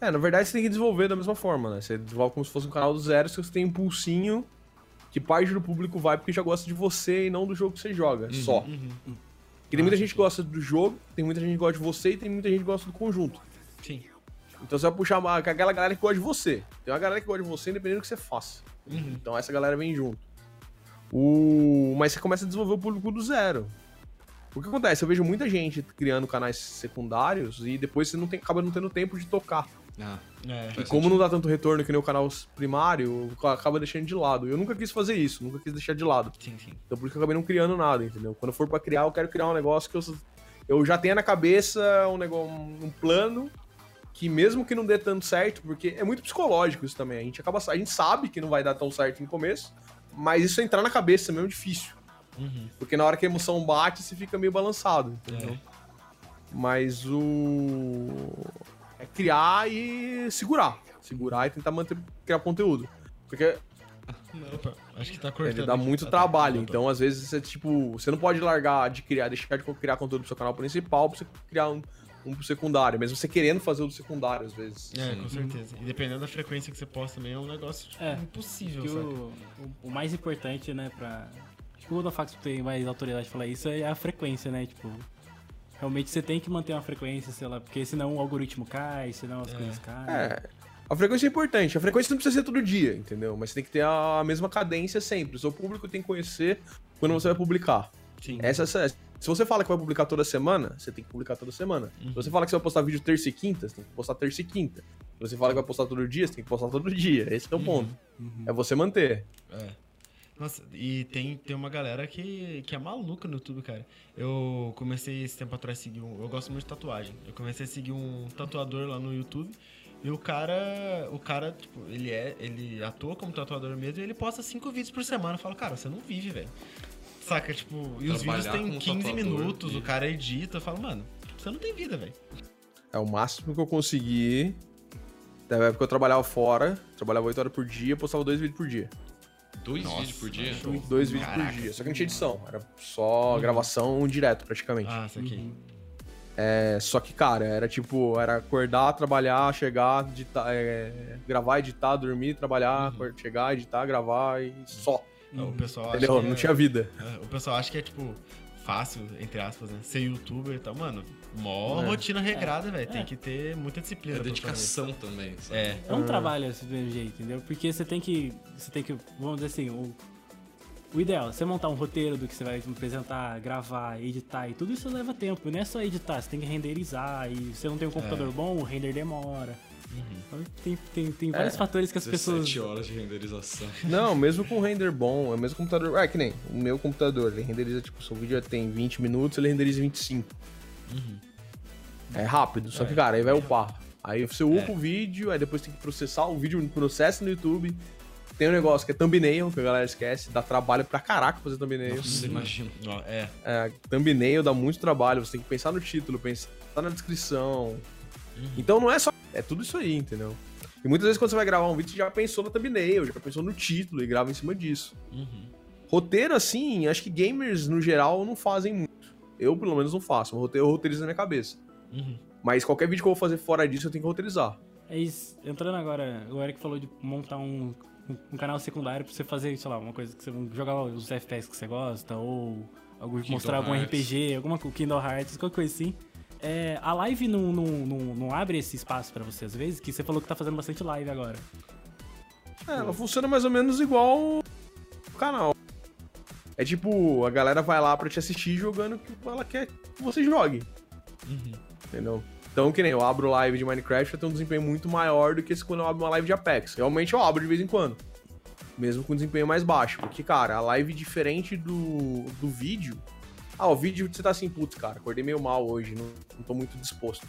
É, na verdade você tem que desenvolver da mesma forma, né? Você desenvolve como se fosse um canal do zero, se você tem um pulsinho que parte do público vai porque já gosta de você e não do jogo que você joga, só. Uhum. Porque tem muita gente que gosta do jogo, tem muita gente que gosta de você e tem muita gente que gosta do conjunto. Sim. Então você vai puxar uma, aquela galera que gosta de você. Tem uma galera que gosta de você independente do que você faça. Então essa galera vem junto. O... Mas você começa a desenvolver o público do zero. O que acontece? Eu vejo muita gente criando canais secundários e depois você não tem, acaba não tendo tempo de tocar. Ah, É. E como sentido. não dá tanto retorno que nem o canal primário, acaba deixando de lado. Eu nunca quis fazer isso, nunca quis deixar de lado. Sim, sim. Então por isso que eu acabei não criando nada, entendeu? Quando eu for pra criar, eu quero criar um negócio que eu, eu já tenha na cabeça um negócio, um plano que mesmo que não dê tanto certo, porque é muito psicológico isso também. A gente acaba, a gente sabe que não vai dar tão certo no começo, mas isso entrar na cabeça mesmo é difícil, Uhum. porque na hora que a emoção bate, você fica meio balançado, entendeu? Mas o é criar e segurar, segurar e tentar manter criar conteúdo. Porque Opa, acho que tá cortando. ele dá muito Ah, tá. trabalho, Voltou. então às vezes você, tipo, você não pode largar de criar, deixar de criar conteúdo pro seu canal principal pra você criar um, um pro secundário, mesmo você querendo fazer o do secundário às vezes. É, com certeza. E dependendo da frequência que você posta também, é um negócio tipo, É, impossível, o, o, o mais importante, né, pra. Acho que o Odofax tem mais autoridade de falar isso é a frequência, né? Tipo. Realmente você tem que manter uma frequência, sei lá, porque senão o algoritmo cai, senão as coisas caem. É, a frequência é importante, a frequência não precisa ser todo dia, entendeu? Mas você tem que ter a mesma cadência sempre, o seu público tem que conhecer quando você vai publicar. Sim. Essa, essa- se você fala que vai publicar toda semana, você tem que publicar toda semana. Se você fala que você vai postar vídeo terça e quinta, você tem que postar terça e quinta. Se você fala que vai postar todo dia, você tem que postar todo dia. Esse é o ponto. É você manter. É. Nossa, e tem, tem uma galera que, que é maluca no YouTube, cara. Eu comecei esse tempo atrás a seguir um. Eu gosto muito de tatuagem. Eu comecei a seguir um tatuador lá no YouTube. E o cara. O cara, tipo, ele é. Ele atua como tatuador mesmo e ele posta cinco vídeos por semana. Eu falo, cara, você não vive, velho. Saca, tipo, e os vídeos têm como 15 tatuador minutos, e- o cara edita. Eu falo, mano, você não tem vida, velho. É o máximo que eu consegui. Da época que eu trabalhava fora, trabalhava 8 horas por dia, postava dois vídeos por dia. dois vídeos por dia? Dois vídeos Caraca. por dia. Só que não tinha edição, era só gravação direto, praticamente. Ah, isso aqui. É, só que, cara, era tipo, era acordar, trabalhar, chegar, editar, é, gravar, editar, dormir, trabalhar, acor- chegar, editar, gravar e só. O pessoal acha Entendeu? que Não é- tinha vida. É, O pessoal acha que é, tipo, fácil, entre aspas, né? Ser youtuber e tal. Mano, mó É. rotina regrada, velho. Tem que ter muita disciplina. É dedicação também, sabe? fazer. É. É um trabalho assim, do mesmo jeito, entendeu? Porque você tem que. Você tem que. Vamos dizer assim, o, o ideal, você montar um roteiro do que você vai apresentar, gravar, editar e tudo isso leva tempo. Não é só editar, você tem que renderizar. E você não tem um computador bom, o render demora. Então, tem, tem, tem vários fatores que as 17 pessoas. horas de renderização. Não, mesmo com render bom, é o mesmo computador. É que nem o meu computador, ele renderiza, tipo, se o vídeo tem 20 minutos, ele renderiza 25. É rápido, só que, cara, aí vai upar. Aí você upa o vídeo, aí depois tem que processar o vídeo, processa no YouTube. Tem um negócio que é thumbnail, que a galera esquece, dá trabalho pra caraca fazer thumbnail. Nossa, imagina. É. É, thumbnail dá muito trabalho, você tem que pensar no título, pensar na descrição. Então não é só. É tudo isso aí, entendeu? E muitas vezes quando você vai gravar um vídeo, você já pensou na thumbnail, já pensou no título e grava em cima disso. Roteiro, assim, acho que gamers no geral não fazem muito. Eu, pelo menos, não faço. O roteiro eu roteirizo na minha cabeça. Uhum. Mas qualquer vídeo que eu vou fazer fora disso, eu tenho que roteirizar. É isso. Entrando agora, o Eric falou de montar um, um- canal secundário pra você fazer, sei lá, uma coisa que você jogar os FPS que você gosta, ou algum, mostrar algum Hearts. RPG, alguma Kingdom Hearts, qualquer coisa assim. É, a live não, não, não, não abre esse espaço pra você às vezes, que você falou que tá fazendo bastante live agora. É, ela funciona mais ou menos igual o canal. É tipo, a galera vai lá pra te assistir jogando o que ela quer que você jogue. Entendeu? Então, que nem eu abro live de Minecraft, eu tenho um desempenho muito maior do que se quando eu abro uma live de Apex. Realmente eu abro de vez em quando. Mesmo com desempenho mais baixo. Porque, cara, a live diferente do, do vídeo. Ah, o vídeo você tá assim, putz, cara, acordei meio mal hoje, não, não tô muito disposto.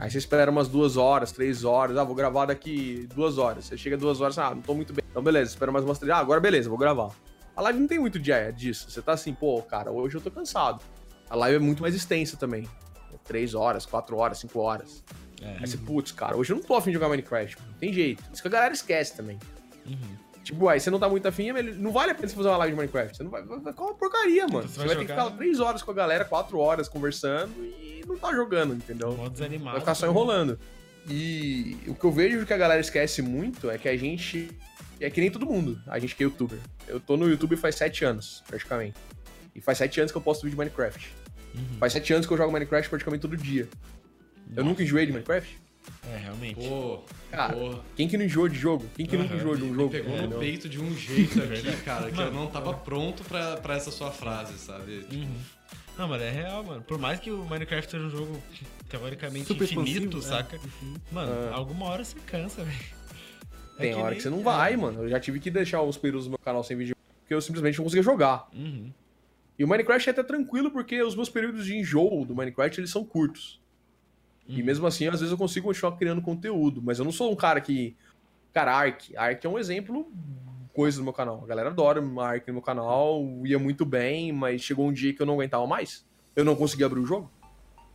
Aí você espera umas duas horas, três horas, ah, vou gravar daqui duas horas. Você chega duas horas, ah, não tô muito bem. Então, beleza, espera mais umas três. Ah, agora beleza, vou gravar. A live não tem muito dia disso. Você tá assim, pô, cara, hoje eu tô cansado. A live é muito mais extensa também. É Três horas, quatro horas, cinco horas. É. Aí você, putz, cara, hoje eu não tô afim de jogar Minecraft. Não tem jeito. Isso que a galera esquece também. Tipo, aí você não tá muito afim, não vale a pena você fazer uma live de Minecraft. Você não vai, ficar uma porcaria, mano. Você vai vai, ter que ficar três horas com a galera, quatro horas conversando e não tá jogando, entendeu? Vai ficar só enrolando. E o que eu vejo que a galera esquece muito é que a gente é que nem todo mundo. A gente que é youtuber. Eu tô no YouTube faz sete anos, praticamente. E faz sete anos que eu posto vídeo de Minecraft. Faz sete anos que eu jogo Minecraft praticamente todo dia. Eu nunca enjoei de Minecraft? É, realmente. Pô, Cara, pô. quem que não enjoou de jogo? Quem que nunca Aham. enjoou de um Me jogo? pegou no entendeu? peito de um jeito aqui, cara, que eu não tava pronto pra, pra essa sua frase, sabe? Uhum. Não, mano, é real, mano. Por mais que o Minecraft seja um jogo teoricamente Super infinito, expansivo, saca? Mano, Ah. alguma hora você cansa, velho. É Tem hora nem- que você não vai, mano. Eu já tive que deixar uns períodos do meu canal sem vídeo porque eu simplesmente não conseguia jogar. Uhum. E o Minecraft é até tranquilo porque os meus períodos de enjoo do Minecraft eles são curtos. E Uhum. mesmo assim, às vezes eu consigo continuar criando conteúdo, mas eu não sou um cara que. Cara, Ark. Ark é um exemplo, coisa do meu canal. A galera adora Ark no meu canal, ia muito bem, mas chegou um dia que eu não aguentava mais. Eu não conseguia abrir o jogo.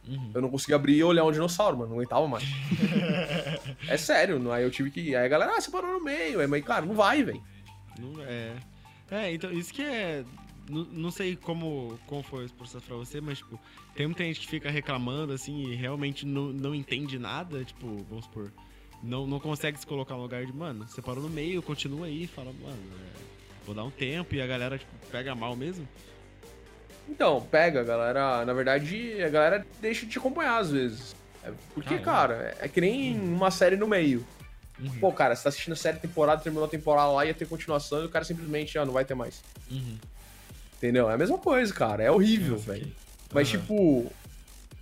Uhum. Eu não conseguia abrir e olhar um dinossauro, mano. Não aguentava mais. é sério, aí eu tive que. Aí a galera, ah, você parou no meio. Aí, mas, cara, não vai, velho. Não é. É, então, isso que é. Não, não sei como, como foi esse processo pra você, mas, tipo, tem muita gente que fica reclamando, assim, e realmente não, não entende nada, tipo, vamos supor, não, não consegue se colocar no lugar de, mano, você parou no meio, continua aí, fala, mano, é, vou dar um tempo, e a galera, tipo, pega mal mesmo. Então, pega, a galera. Na verdade, a galera deixa de te acompanhar às vezes. É porque, cara, é que nem uma série no meio. Uhum. Pô, cara, você tá assistindo a série temporada, terminou a temporada lá, ia ter continuação e o cara simplesmente, ah, não vai ter mais. Uhum. Entendeu? É a mesma coisa, cara. É horrível, velho. Mas, Aham. tipo,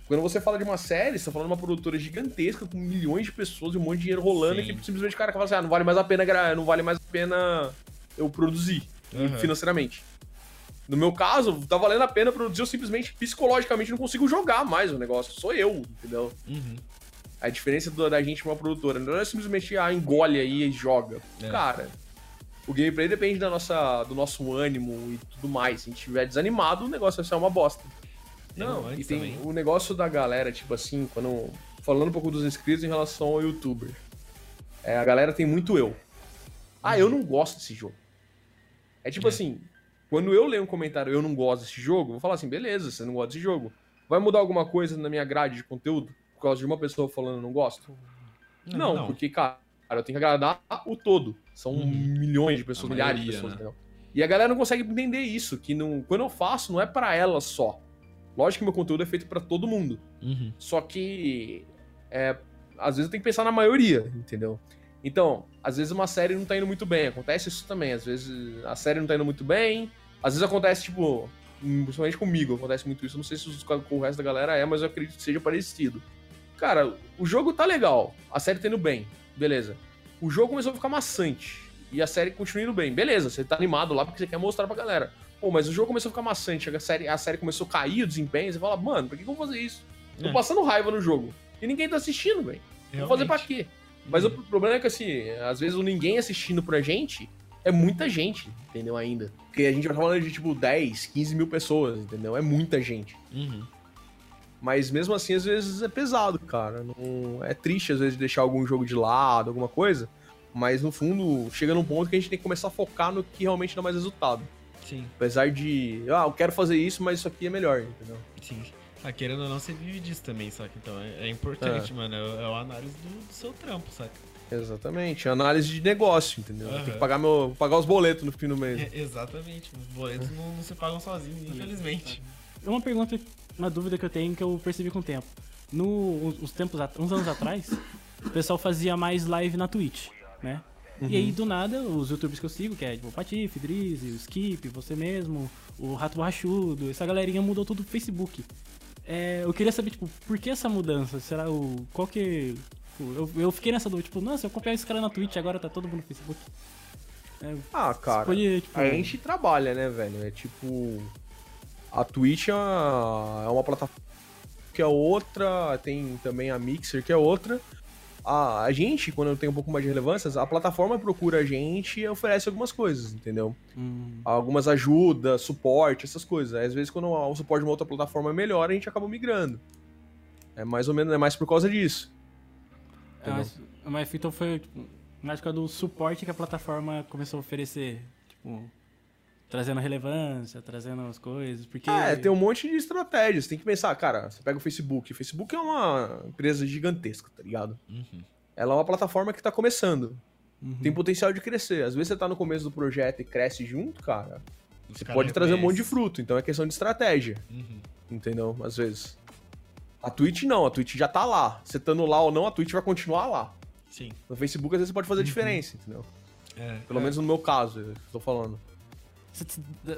quando você fala de uma série, você tá falando de uma produtora gigantesca com milhões de pessoas e um monte de dinheiro rolando Sim. e que simplesmente o cara fala assim, ah, não vale mais a pena, não vale mais a pena eu produzir Aham. financeiramente. No meu caso, tá valendo a pena produzir, eu simplesmente, psicologicamente, não consigo jogar mais o negócio. Sou eu, entendeu? Uhum. A diferença da gente pra uma produtora não é simplesmente, ah, engole aí e joga. É. Cara, o gameplay depende da nossa, do nosso ânimo e tudo mais. Se a gente estiver desanimado, o negócio vai ser uma bosta. Não, Não, e tem também. o negócio da galera, tipo assim, quando. Falando um pouco dos inscritos em relação ao youtuber. É, a galera tem muito eu. Ah, eu não gosto desse jogo. É tipo É. assim, quando eu leio um comentário eu não gosto desse jogo, eu vou falar assim, beleza, você não gosta desse jogo. Vai mudar alguma coisa na minha grade de conteúdo? Por causa de uma pessoa falando não gosto? Não, porque, cara, eu tenho que agradar o todo. São Uhum. milhões de pessoas, milhares de maioria, pessoas, né? E a galera não consegue entender isso, que não, quando eu faço, não é pra ela só. Lógico que meu conteúdo é feito pra todo mundo. Uhum. Só que é, às vezes eu tenho que pensar na maioria, entendeu? Então, às vezes uma série não tá indo muito bem, acontece isso também. Às vezes a série não tá indo muito bem. Às vezes acontece, tipo, principalmente comigo, acontece muito isso. Não sei se os- com o resto da galera é, mas eu acredito que seja parecido. Cara, o jogo tá legal, a série tá indo bem, beleza. O jogo começou a ficar maçante e a série continua indo bem, beleza. Você tá animado lá porque você quer mostrar pra galera. Pô, mas o jogo começou a ficar maçante, a série, a série começou a cair o desempenho, você fala, mano, por que, que eu vou fazer isso? Tô É. passando raiva no jogo. E ninguém tá assistindo, velho. Vou fazer pra quê? Mas o problema é que, assim, às vezes o ninguém assistindo pra gente é muita gente, entendeu? Ainda. Porque a gente vai falando de, tipo, 10, 15 mil pessoas, entendeu? É muita gente. Uhum. Mas mesmo assim, às vezes é pesado, cara. Não... É triste, às vezes, deixar algum jogo de lado, alguma coisa. Mas, no fundo, chega num ponto que a gente tem que começar a focar no que realmente dá mais resultado. Sim, Apesar de, ah, eu quero fazer isso, mas isso aqui é melhor, entendeu? sim. Ah, querendo ou não, você vive disso também, saca? Então é, é importante, mano. É, é a análise do, do seu trampo, saca? Exatamente. Análise de negócio, entendeu? Aham. Tem que pagar, meu, pagar os boletos no fim do mês. É, exatamente. Os boletos não, não se pagam sozinhos, infelizmente. Uma pergunta, uma dúvida que eu tenho que eu percebi com o tempo. No, uns, tempos, uns anos atrás, o pessoal fazia mais live na Twitch, né? E aí, do nada, os youtubers que eu sigo, que é tipo, o Patife, Drizzy, o Skip, você mesmo, o Rato Borrachudo, essa galerinha mudou tudo pro Facebook. É, eu queria saber, tipo, por que essa mudança? Será o. Qual que. Eu, eu fiquei nessa dúvida, tipo, nossa, eu acompanhava esse cara na Twitch, agora tá todo mundo no Facebook. Ah, cara. Pode, tipo, A gente trabalha, né, velho? É tipo. A Twitch é uma, é uma plataforma que é outra, tem também a Mixer que é outra. A, a gente, quando tem um pouco mais de relevância, a plataforma procura a gente e oferece algumas coisas, entendeu? hum, Algumas ajudas, suporte, essas coisas. Às vezes, quando o suporte de uma outra plataforma é melhor, a gente acaba migrando. É mais ou menos, é mais por causa disso. Mas, mas então foi, tipo, na época do suporte que a plataforma começou a oferecer. Tipo, trazendo relevância, trazendo as coisas. Porque. É, tem um monte de estratégias. Você tem que pensar, cara, você pega o Facebook. O Facebook é uma empresa gigantesca, tá ligado? Ela é uma plataforma que tá começando. Uhum. Tem potencial de crescer. Às vezes você tá no começo do projeto e cresce junto, cara. Os Você cara pode trazer um monte de fruto. Então é questão de estratégia. Uhum. Entendeu? Às vezes. A Twitch não, a Twitch já tá lá. Você estando lá ou não, a Twitch vai continuar lá. Sim. No Facebook, às vezes, você pode fazer diferença, entendeu? É. Pelo menos no meu caso, eu tô falando.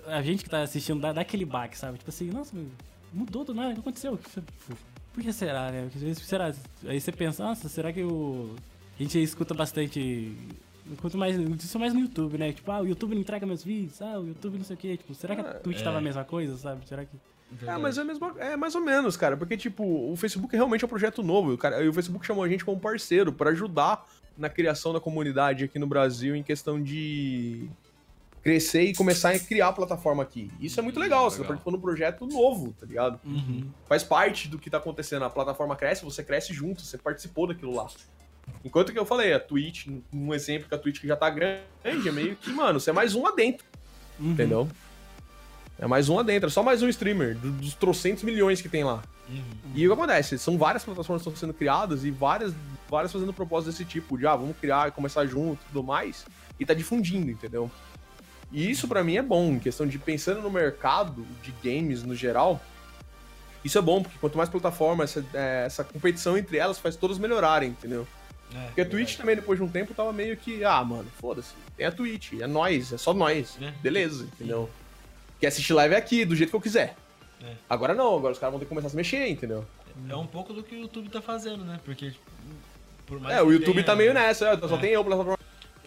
A gente que tá assistindo dá, dá aquele baque, sabe? Tipo assim, nossa, mudou do nada, o que aconteceu? Por que será, né? Porque às vezes, será? Aí você pensa, nossa, será que o. A gente escuta bastante. Quanto mais. Isso é mais no YouTube, né? Tipo, ah, o YouTube não entrega meus vídeos, ah, o YouTube não sei o quê. Tipo, será que a Twitch tava a mesma coisa, sabe? Será que. É, mas é, mesmo, é mais ou menos, cara. Porque, tipo, o Facebook realmente é um projeto novo. O cara, e o Facebook chamou a gente como parceiro pra ajudar na criação da comunidade aqui no Brasil em questão de crescer e começar a criar a plataforma aqui. Isso é muito legal. Você tá Legal. participando de um projeto novo, tá ligado? Uhum. Faz parte do que tá acontecendo. A plataforma cresce, você cresce junto, você participou daquilo lá. Enquanto que eu falei, a Twitch, um exemplo que a Twitch que já tá grande, é meio que, mano, você é mais um lá dentro. Uhum. Entendeu? É mais um lá dentro, é só mais um streamer, do- dos trocentos milhões que tem lá. E o que acontece? São várias plataformas que estão sendo criadas e várias, várias fazendo propósitos desse tipo, de ah, vamos criar e começar junto e tudo mais, e tá difundindo, entendeu? E isso pra mim é bom, em questão de pensando no mercado de games no geral. Isso é bom, porque quanto mais plataformas, essa, é, essa competição entre elas faz todas melhorarem, entendeu? É, Porque a Twitch também, depois de um tempo, tava meio que, ah, mano, foda-se, tem a Twitch, é nós, é só nós, É. beleza, entendeu? Quer assistir live é aqui, do jeito que eu quiser. É. Agora não, agora os caras vão ter que começar a se mexer, entendeu? É um pouco do que o YouTube tá fazendo, né? Porque, tipo, por mais É, o YouTube tenha- tá meio nessa, é, só É. tem eu plataforma.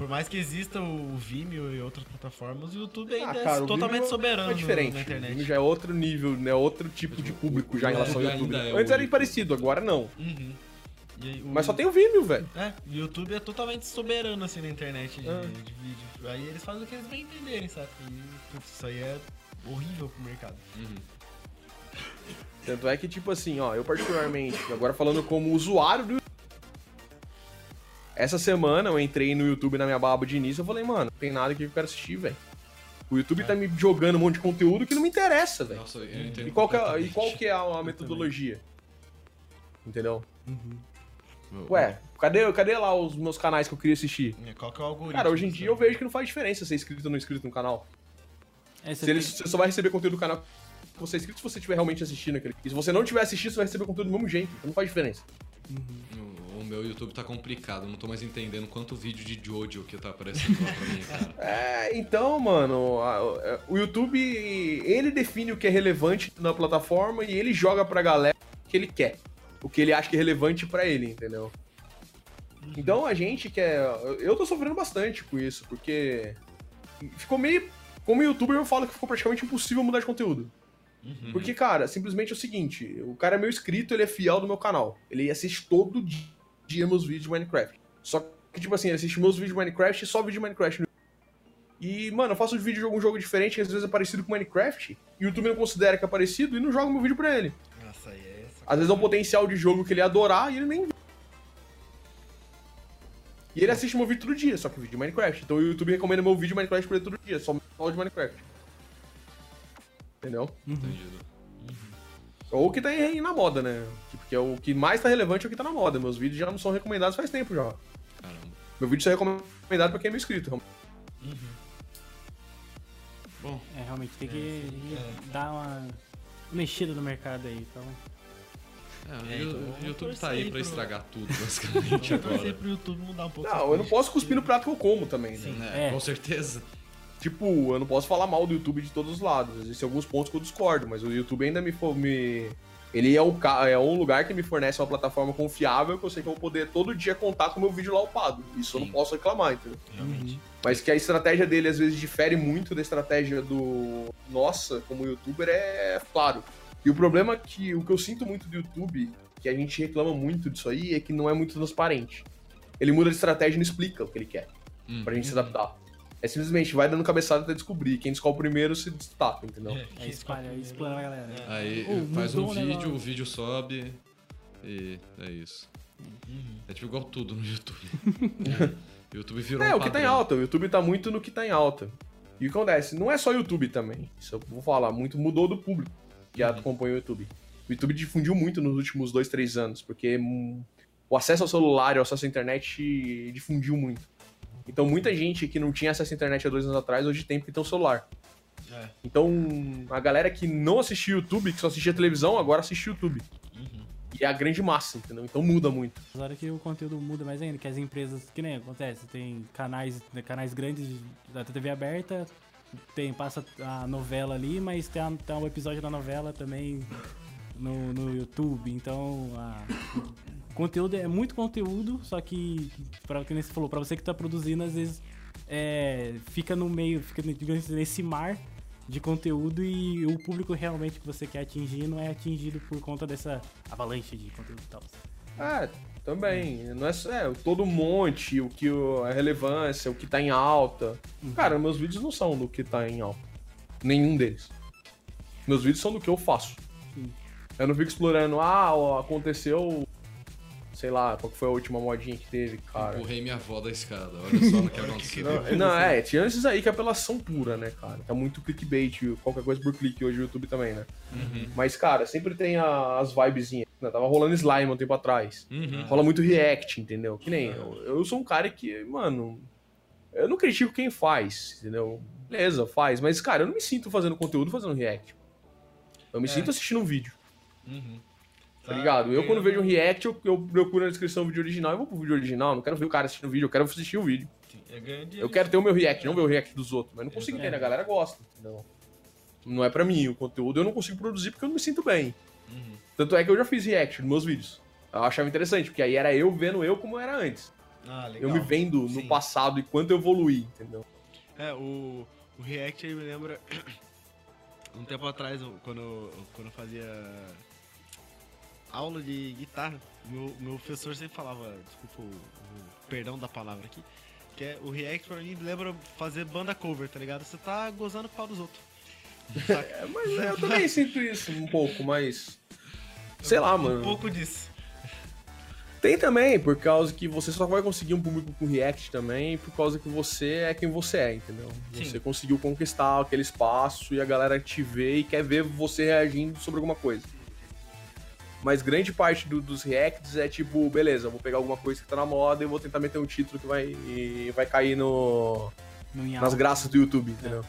Por mais que exista o Vimeo e outras plataformas, o YouTube Ah, ainda cara, é o totalmente Vimeo soberano É diferente. na O internet. Vimeo já é outro nível, né? Outro tipo de público já em o relação ao YouTube é Antes era parecido, agora não. Uhum. Aí, o- Mas só tem o Vimeo, velho. É, o YouTube é totalmente soberano assim na internet de, É. de vídeo. Aí eles fazem o que eles bem entenderem, sabe? E putz, isso aí é horrível pro mercado. Tanto é que, tipo assim, ó, eu particularmente, agora falando como usuário do YouTube. Essa semana eu entrei no YouTube na minha barba de início e falei, mano, não tem nada que eu quero assistir, velho. O YouTube tá me jogando um monte de conteúdo que não me interessa, velho. Nossa, eu entendo. E qual que é, e qual que é a, a metodologia? Entendeu? Meu- Ué, cadê, cadê lá os meus canais que eu queria assistir? É, Qual que é o algoritmo? Cara, hoje em dia eu vejo que não faz diferença ser inscrito ou não inscrito no canal. É, você tem- você só vai receber conteúdo do canal que você é inscrito se você estiver realmente assistindo aquele. E se você não tiver assistindo, você vai receber conteúdo do mesmo jeito. Então não faz diferença. O meu YouTube tá complicado, eu não tô mais entendendo quanto vídeo de Jojo que tá aparecendo lá pra mim, cara. É, então, mano, a- a- o YouTube, ele define o que é relevante na plataforma e ele joga pra galera o que ele quer. O que ele acha que é relevante pra ele, entendeu? Então a gente quer. Eu tô sofrendo bastante com isso, porque ficou meio. Como youtuber, eu falo que ficou praticamente impossível mudar de conteúdo. Porque, cara, simplesmente é o seguinte: o cara é meu inscrito, ele é fiel do meu canal. Ele assiste todo dia meus vídeos de Minecraft. Só que, tipo assim, ele assiste meus vídeos de Minecraft e só vídeo de Minecraft no e, mano, eu faço vídeo de algum jogo diferente que às vezes é parecido com Minecraft, e o YouTube não considera que é parecido e não joga meu vídeo pra ele. Nossa, aí é essa. Às vezes é um potencial de jogo que ele ia adorar e ele nem vê. E ele assiste meu vídeo todo dia, só que vídeo de Minecraft. Então o YouTube recomenda meu vídeo de Minecraft pra ele todo dia, só só de Minecraft. Entendeu? Entendido. Ou o que tá aí na moda, né? Porque é o que mais tá relevante é o que tá na moda. Meus vídeos já não são recomendados faz tempo já. Caramba. Meu vídeo só é recomendado pra quem é meu inscrito. Bom, É, realmente tem que, que dar uma mexida no mercado aí. Então, é, É, o então, YouTube tá aí pra pro- estragar tudo, basicamente, torcer agora. pro YouTube mudar um pouco. Não, eu não posso cuspir no prato que eu como também, né? Sim. É, É. com certeza. Tipo, eu não posso falar mal do YouTube de todos os lados. Existem alguns pontos que eu discordo, mas o YouTube ainda me. me... Ele é um, é um lugar que me fornece uma plataforma confiável que eu sei que eu vou poder todo dia contar com o meu vídeo lá upado. Isso eu não Sim. posso reclamar, entendeu? Realmente. Mas que a estratégia dele às vezes difere muito da estratégia do nossa como youtuber é claro. E o problema é que o que eu sinto muito do YouTube, que a gente reclama muito disso aí, é que não é muito transparente. Ele muda de estratégia e não explica o que ele quer Hum. pra gente se adaptar. É simplesmente vai dando cabeçada até descobrir. Quem descobre primeiro se destaca, entendeu? é espalha, espalha a galera. Aí Oh, faz um o vídeo, o vídeo sobe e é isso. É tipo igual tudo no YouTube. o YouTube virou É, um o que tá em alta. O YouTube tá muito no que tá em alta. E o que acontece? Não é só YouTube também. Isso eu vou falar, muito mudou do público que acompanha o YouTube. O YouTube difundiu muito nos últimos dois, três anos, porque hum, o acesso ao celular e o acesso à internet difundiu muito. Então muita gente que não tinha acesso à internet há dois anos atrás, hoje tem porque tem um celular. É. Então a galera que não assistia YouTube, que só assistia televisão, agora assiste YouTube. E é a grande massa, entendeu? Então muda muito. Hora que o conteúdo muda mais ainda, que as empresas, que nem acontece, tem canais, canais grandes da TV aberta, tem, passa a novela ali, mas tem, a- tem um episódio da novela também no, no YouTube, então a- conteúdo é muito conteúdo, só que, pra, que nem você falou, pra você que tá produzindo, às vezes é, fica no meio, fica nesse mar de conteúdo e o público realmente que você quer atingir não é atingido por conta dessa avalanche de conteúdo e tal. É, também. Não é, é todo monte, o que a relevância, o que tá em alta. Cara, meus vídeos não são do que tá em alta. Nenhum deles. Meus vídeos são do que eu faço. Eu não fico explorando, ah, aconteceu. Sei lá, qual que foi a última modinha que teve, cara. Empurrei minha avó da escada. Olha só no que aconteceu. Não, não, é, tinha esses aí que é apelação pura, né, cara? Tá muito clickbait, qualquer coisa por clique hoje o YouTube também, né? Mas, cara, sempre tem a- as vibezinhas. Né? Tava rolando slime um tempo atrás. Uhum. Rola muito react, entendeu? Que nem eu, eu sou um cara que, mano, eu não critico quem faz, entendeu? Beleza, faz, mas, cara, eu não me sinto fazendo conteúdo fazendo react. Eu me sinto assistindo um vídeo, Uhum. Tá ligado? Eu, quando vejo um react, eu, eu procuro na descrição o vídeo original, eu vou pro vídeo original, não quero ver o cara assistindo o vídeo, eu quero assistir o vídeo. É. Eu quero ter o meu react, não ver o react dos outros, mas não consigo entender, a galera gosta, entendeu? Não é pra mim, o conteúdo eu não consigo produzir porque eu não me sinto bem. Uhum. Tanto é que eu já fiz react nos meus vídeos. Eu achava interessante, porque aí era eu vendo eu como era antes. Ah, legal. Eu me vendo no Sim. passado e quanto eu evoluí, entendeu? É, o, o React aí me lembra. Um tempo atrás, quando, eu- quando eu fazia aula de guitarra, meu, meu professor sempre falava, desculpa o, o perdão da palavra aqui, que é o React pra mim lembra fazer banda cover, tá ligado? Você tá gozando o pau dos outros. É, mas eu também sinto isso um pouco, mas. Sei lá, Um mano. pouco disso. Tem também, por causa que você só vai conseguir um público com React também, por causa que você é quem você é, entendeu? Sim. Você conseguiu conquistar aquele espaço e a galera te vê e quer ver você reagindo sobre alguma coisa. Mas grande parte do- dos reacts é tipo, beleza, eu vou pegar alguma coisa que tá na moda e vou tentar meter um título que vai, e vai cair no, No nas graças do YouTube, entendeu?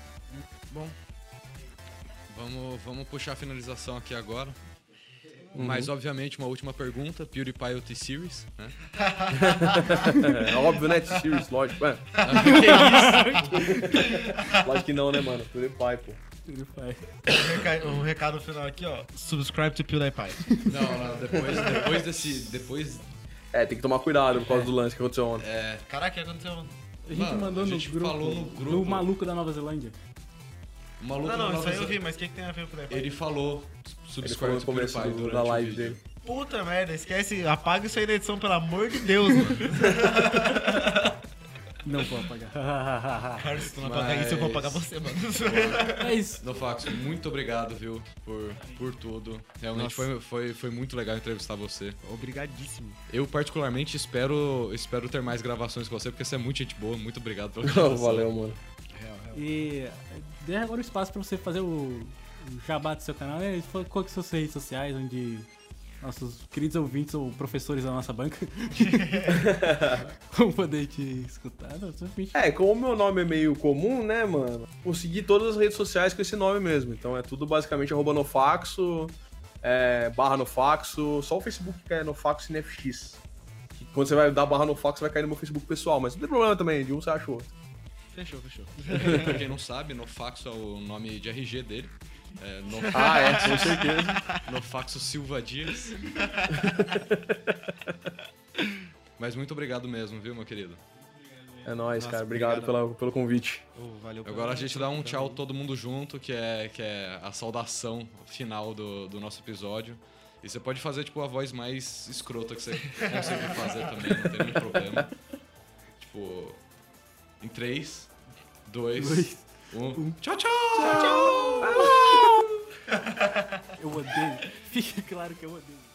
Vamos, vamos puxar a finalização aqui agora. Uhum. Mas, obviamente, uma última pergunta. PewDiePie ou T-Series, né? É óbvio, né? T-Series, lógico. É. lógico que não, né, mano? PewDiePie, pô. Ele faz. Um reca- recado final aqui, ó. Subscribe to PewDiePie. Não, não, depois, depois desse... Depois... É, tem que tomar cuidado por causa do lance que aconteceu ontem. É, Caraca, o que aconteceu? mano? A gente Mano, mandou a no gente grupo, falou no grupo. do maluco da Nova Zelândia. o maluco Não, não, isso aí eu vi, mas o que, que tem a ver com o PewDiePie? Ele falou Ele falou subscribe no to PewDiePie do- durante da live dele. Puta merda, esquece. Apaga isso aí da edição, pelo amor de Deus, mano. Não vou apagar. Cara, se tu não Mas- apagar isso, eu vou apagar você, mano. é isso. Nofax, muito obrigado, viu, por, por tudo. Realmente Nossa. foi, foi, foi muito legal entrevistar você. Obrigadíssimo. Eu, particularmente, espero, espero ter mais gravações com você, porque você é muito gente boa. Muito obrigado pela Oh, gravação. valeu, mano. Real, real. E dê agora o espaço pra você fazer o, o jabá do seu canal. né? Qual- Qual que são as suas redes sociais, onde nossos queridos ouvintes ou professores da nossa banca vão poder te escutar? É, como o meu nome é meio comum, né, mano? Consegui todas as redes sociais com esse nome mesmo. Então é tudo basicamente arroba nofaxo, é, barra nofaxo, só o Facebook que é nofaxo NFX. Que Quando você vai dar barra nofaxo, vai cair no meu Facebook pessoal, mas não tem problema também, de um você acha o outro. Fechou, fechou. pra quem não sabe, Nofaxo é o nome de RG dele. É, no, Ah, é, com certeza. Nofaxo Silva Dias. Mas muito obrigado mesmo, viu, meu querido? É nóis, Nossa, cara. Obrigado, obrigado. pela, pelo convite. Ô, valeu. Agora a gente dá um tchau todo mundo junto, que é, que é a saudação final do, do nosso episódio. E você pode fazer, tipo, a voz mais escrota que você conseguir fazer também, não tem nenhum problema. Tipo, em 3, 2, Dois, 1. Tchau, tchau! Eu odeio. Fica claro que eu odeio.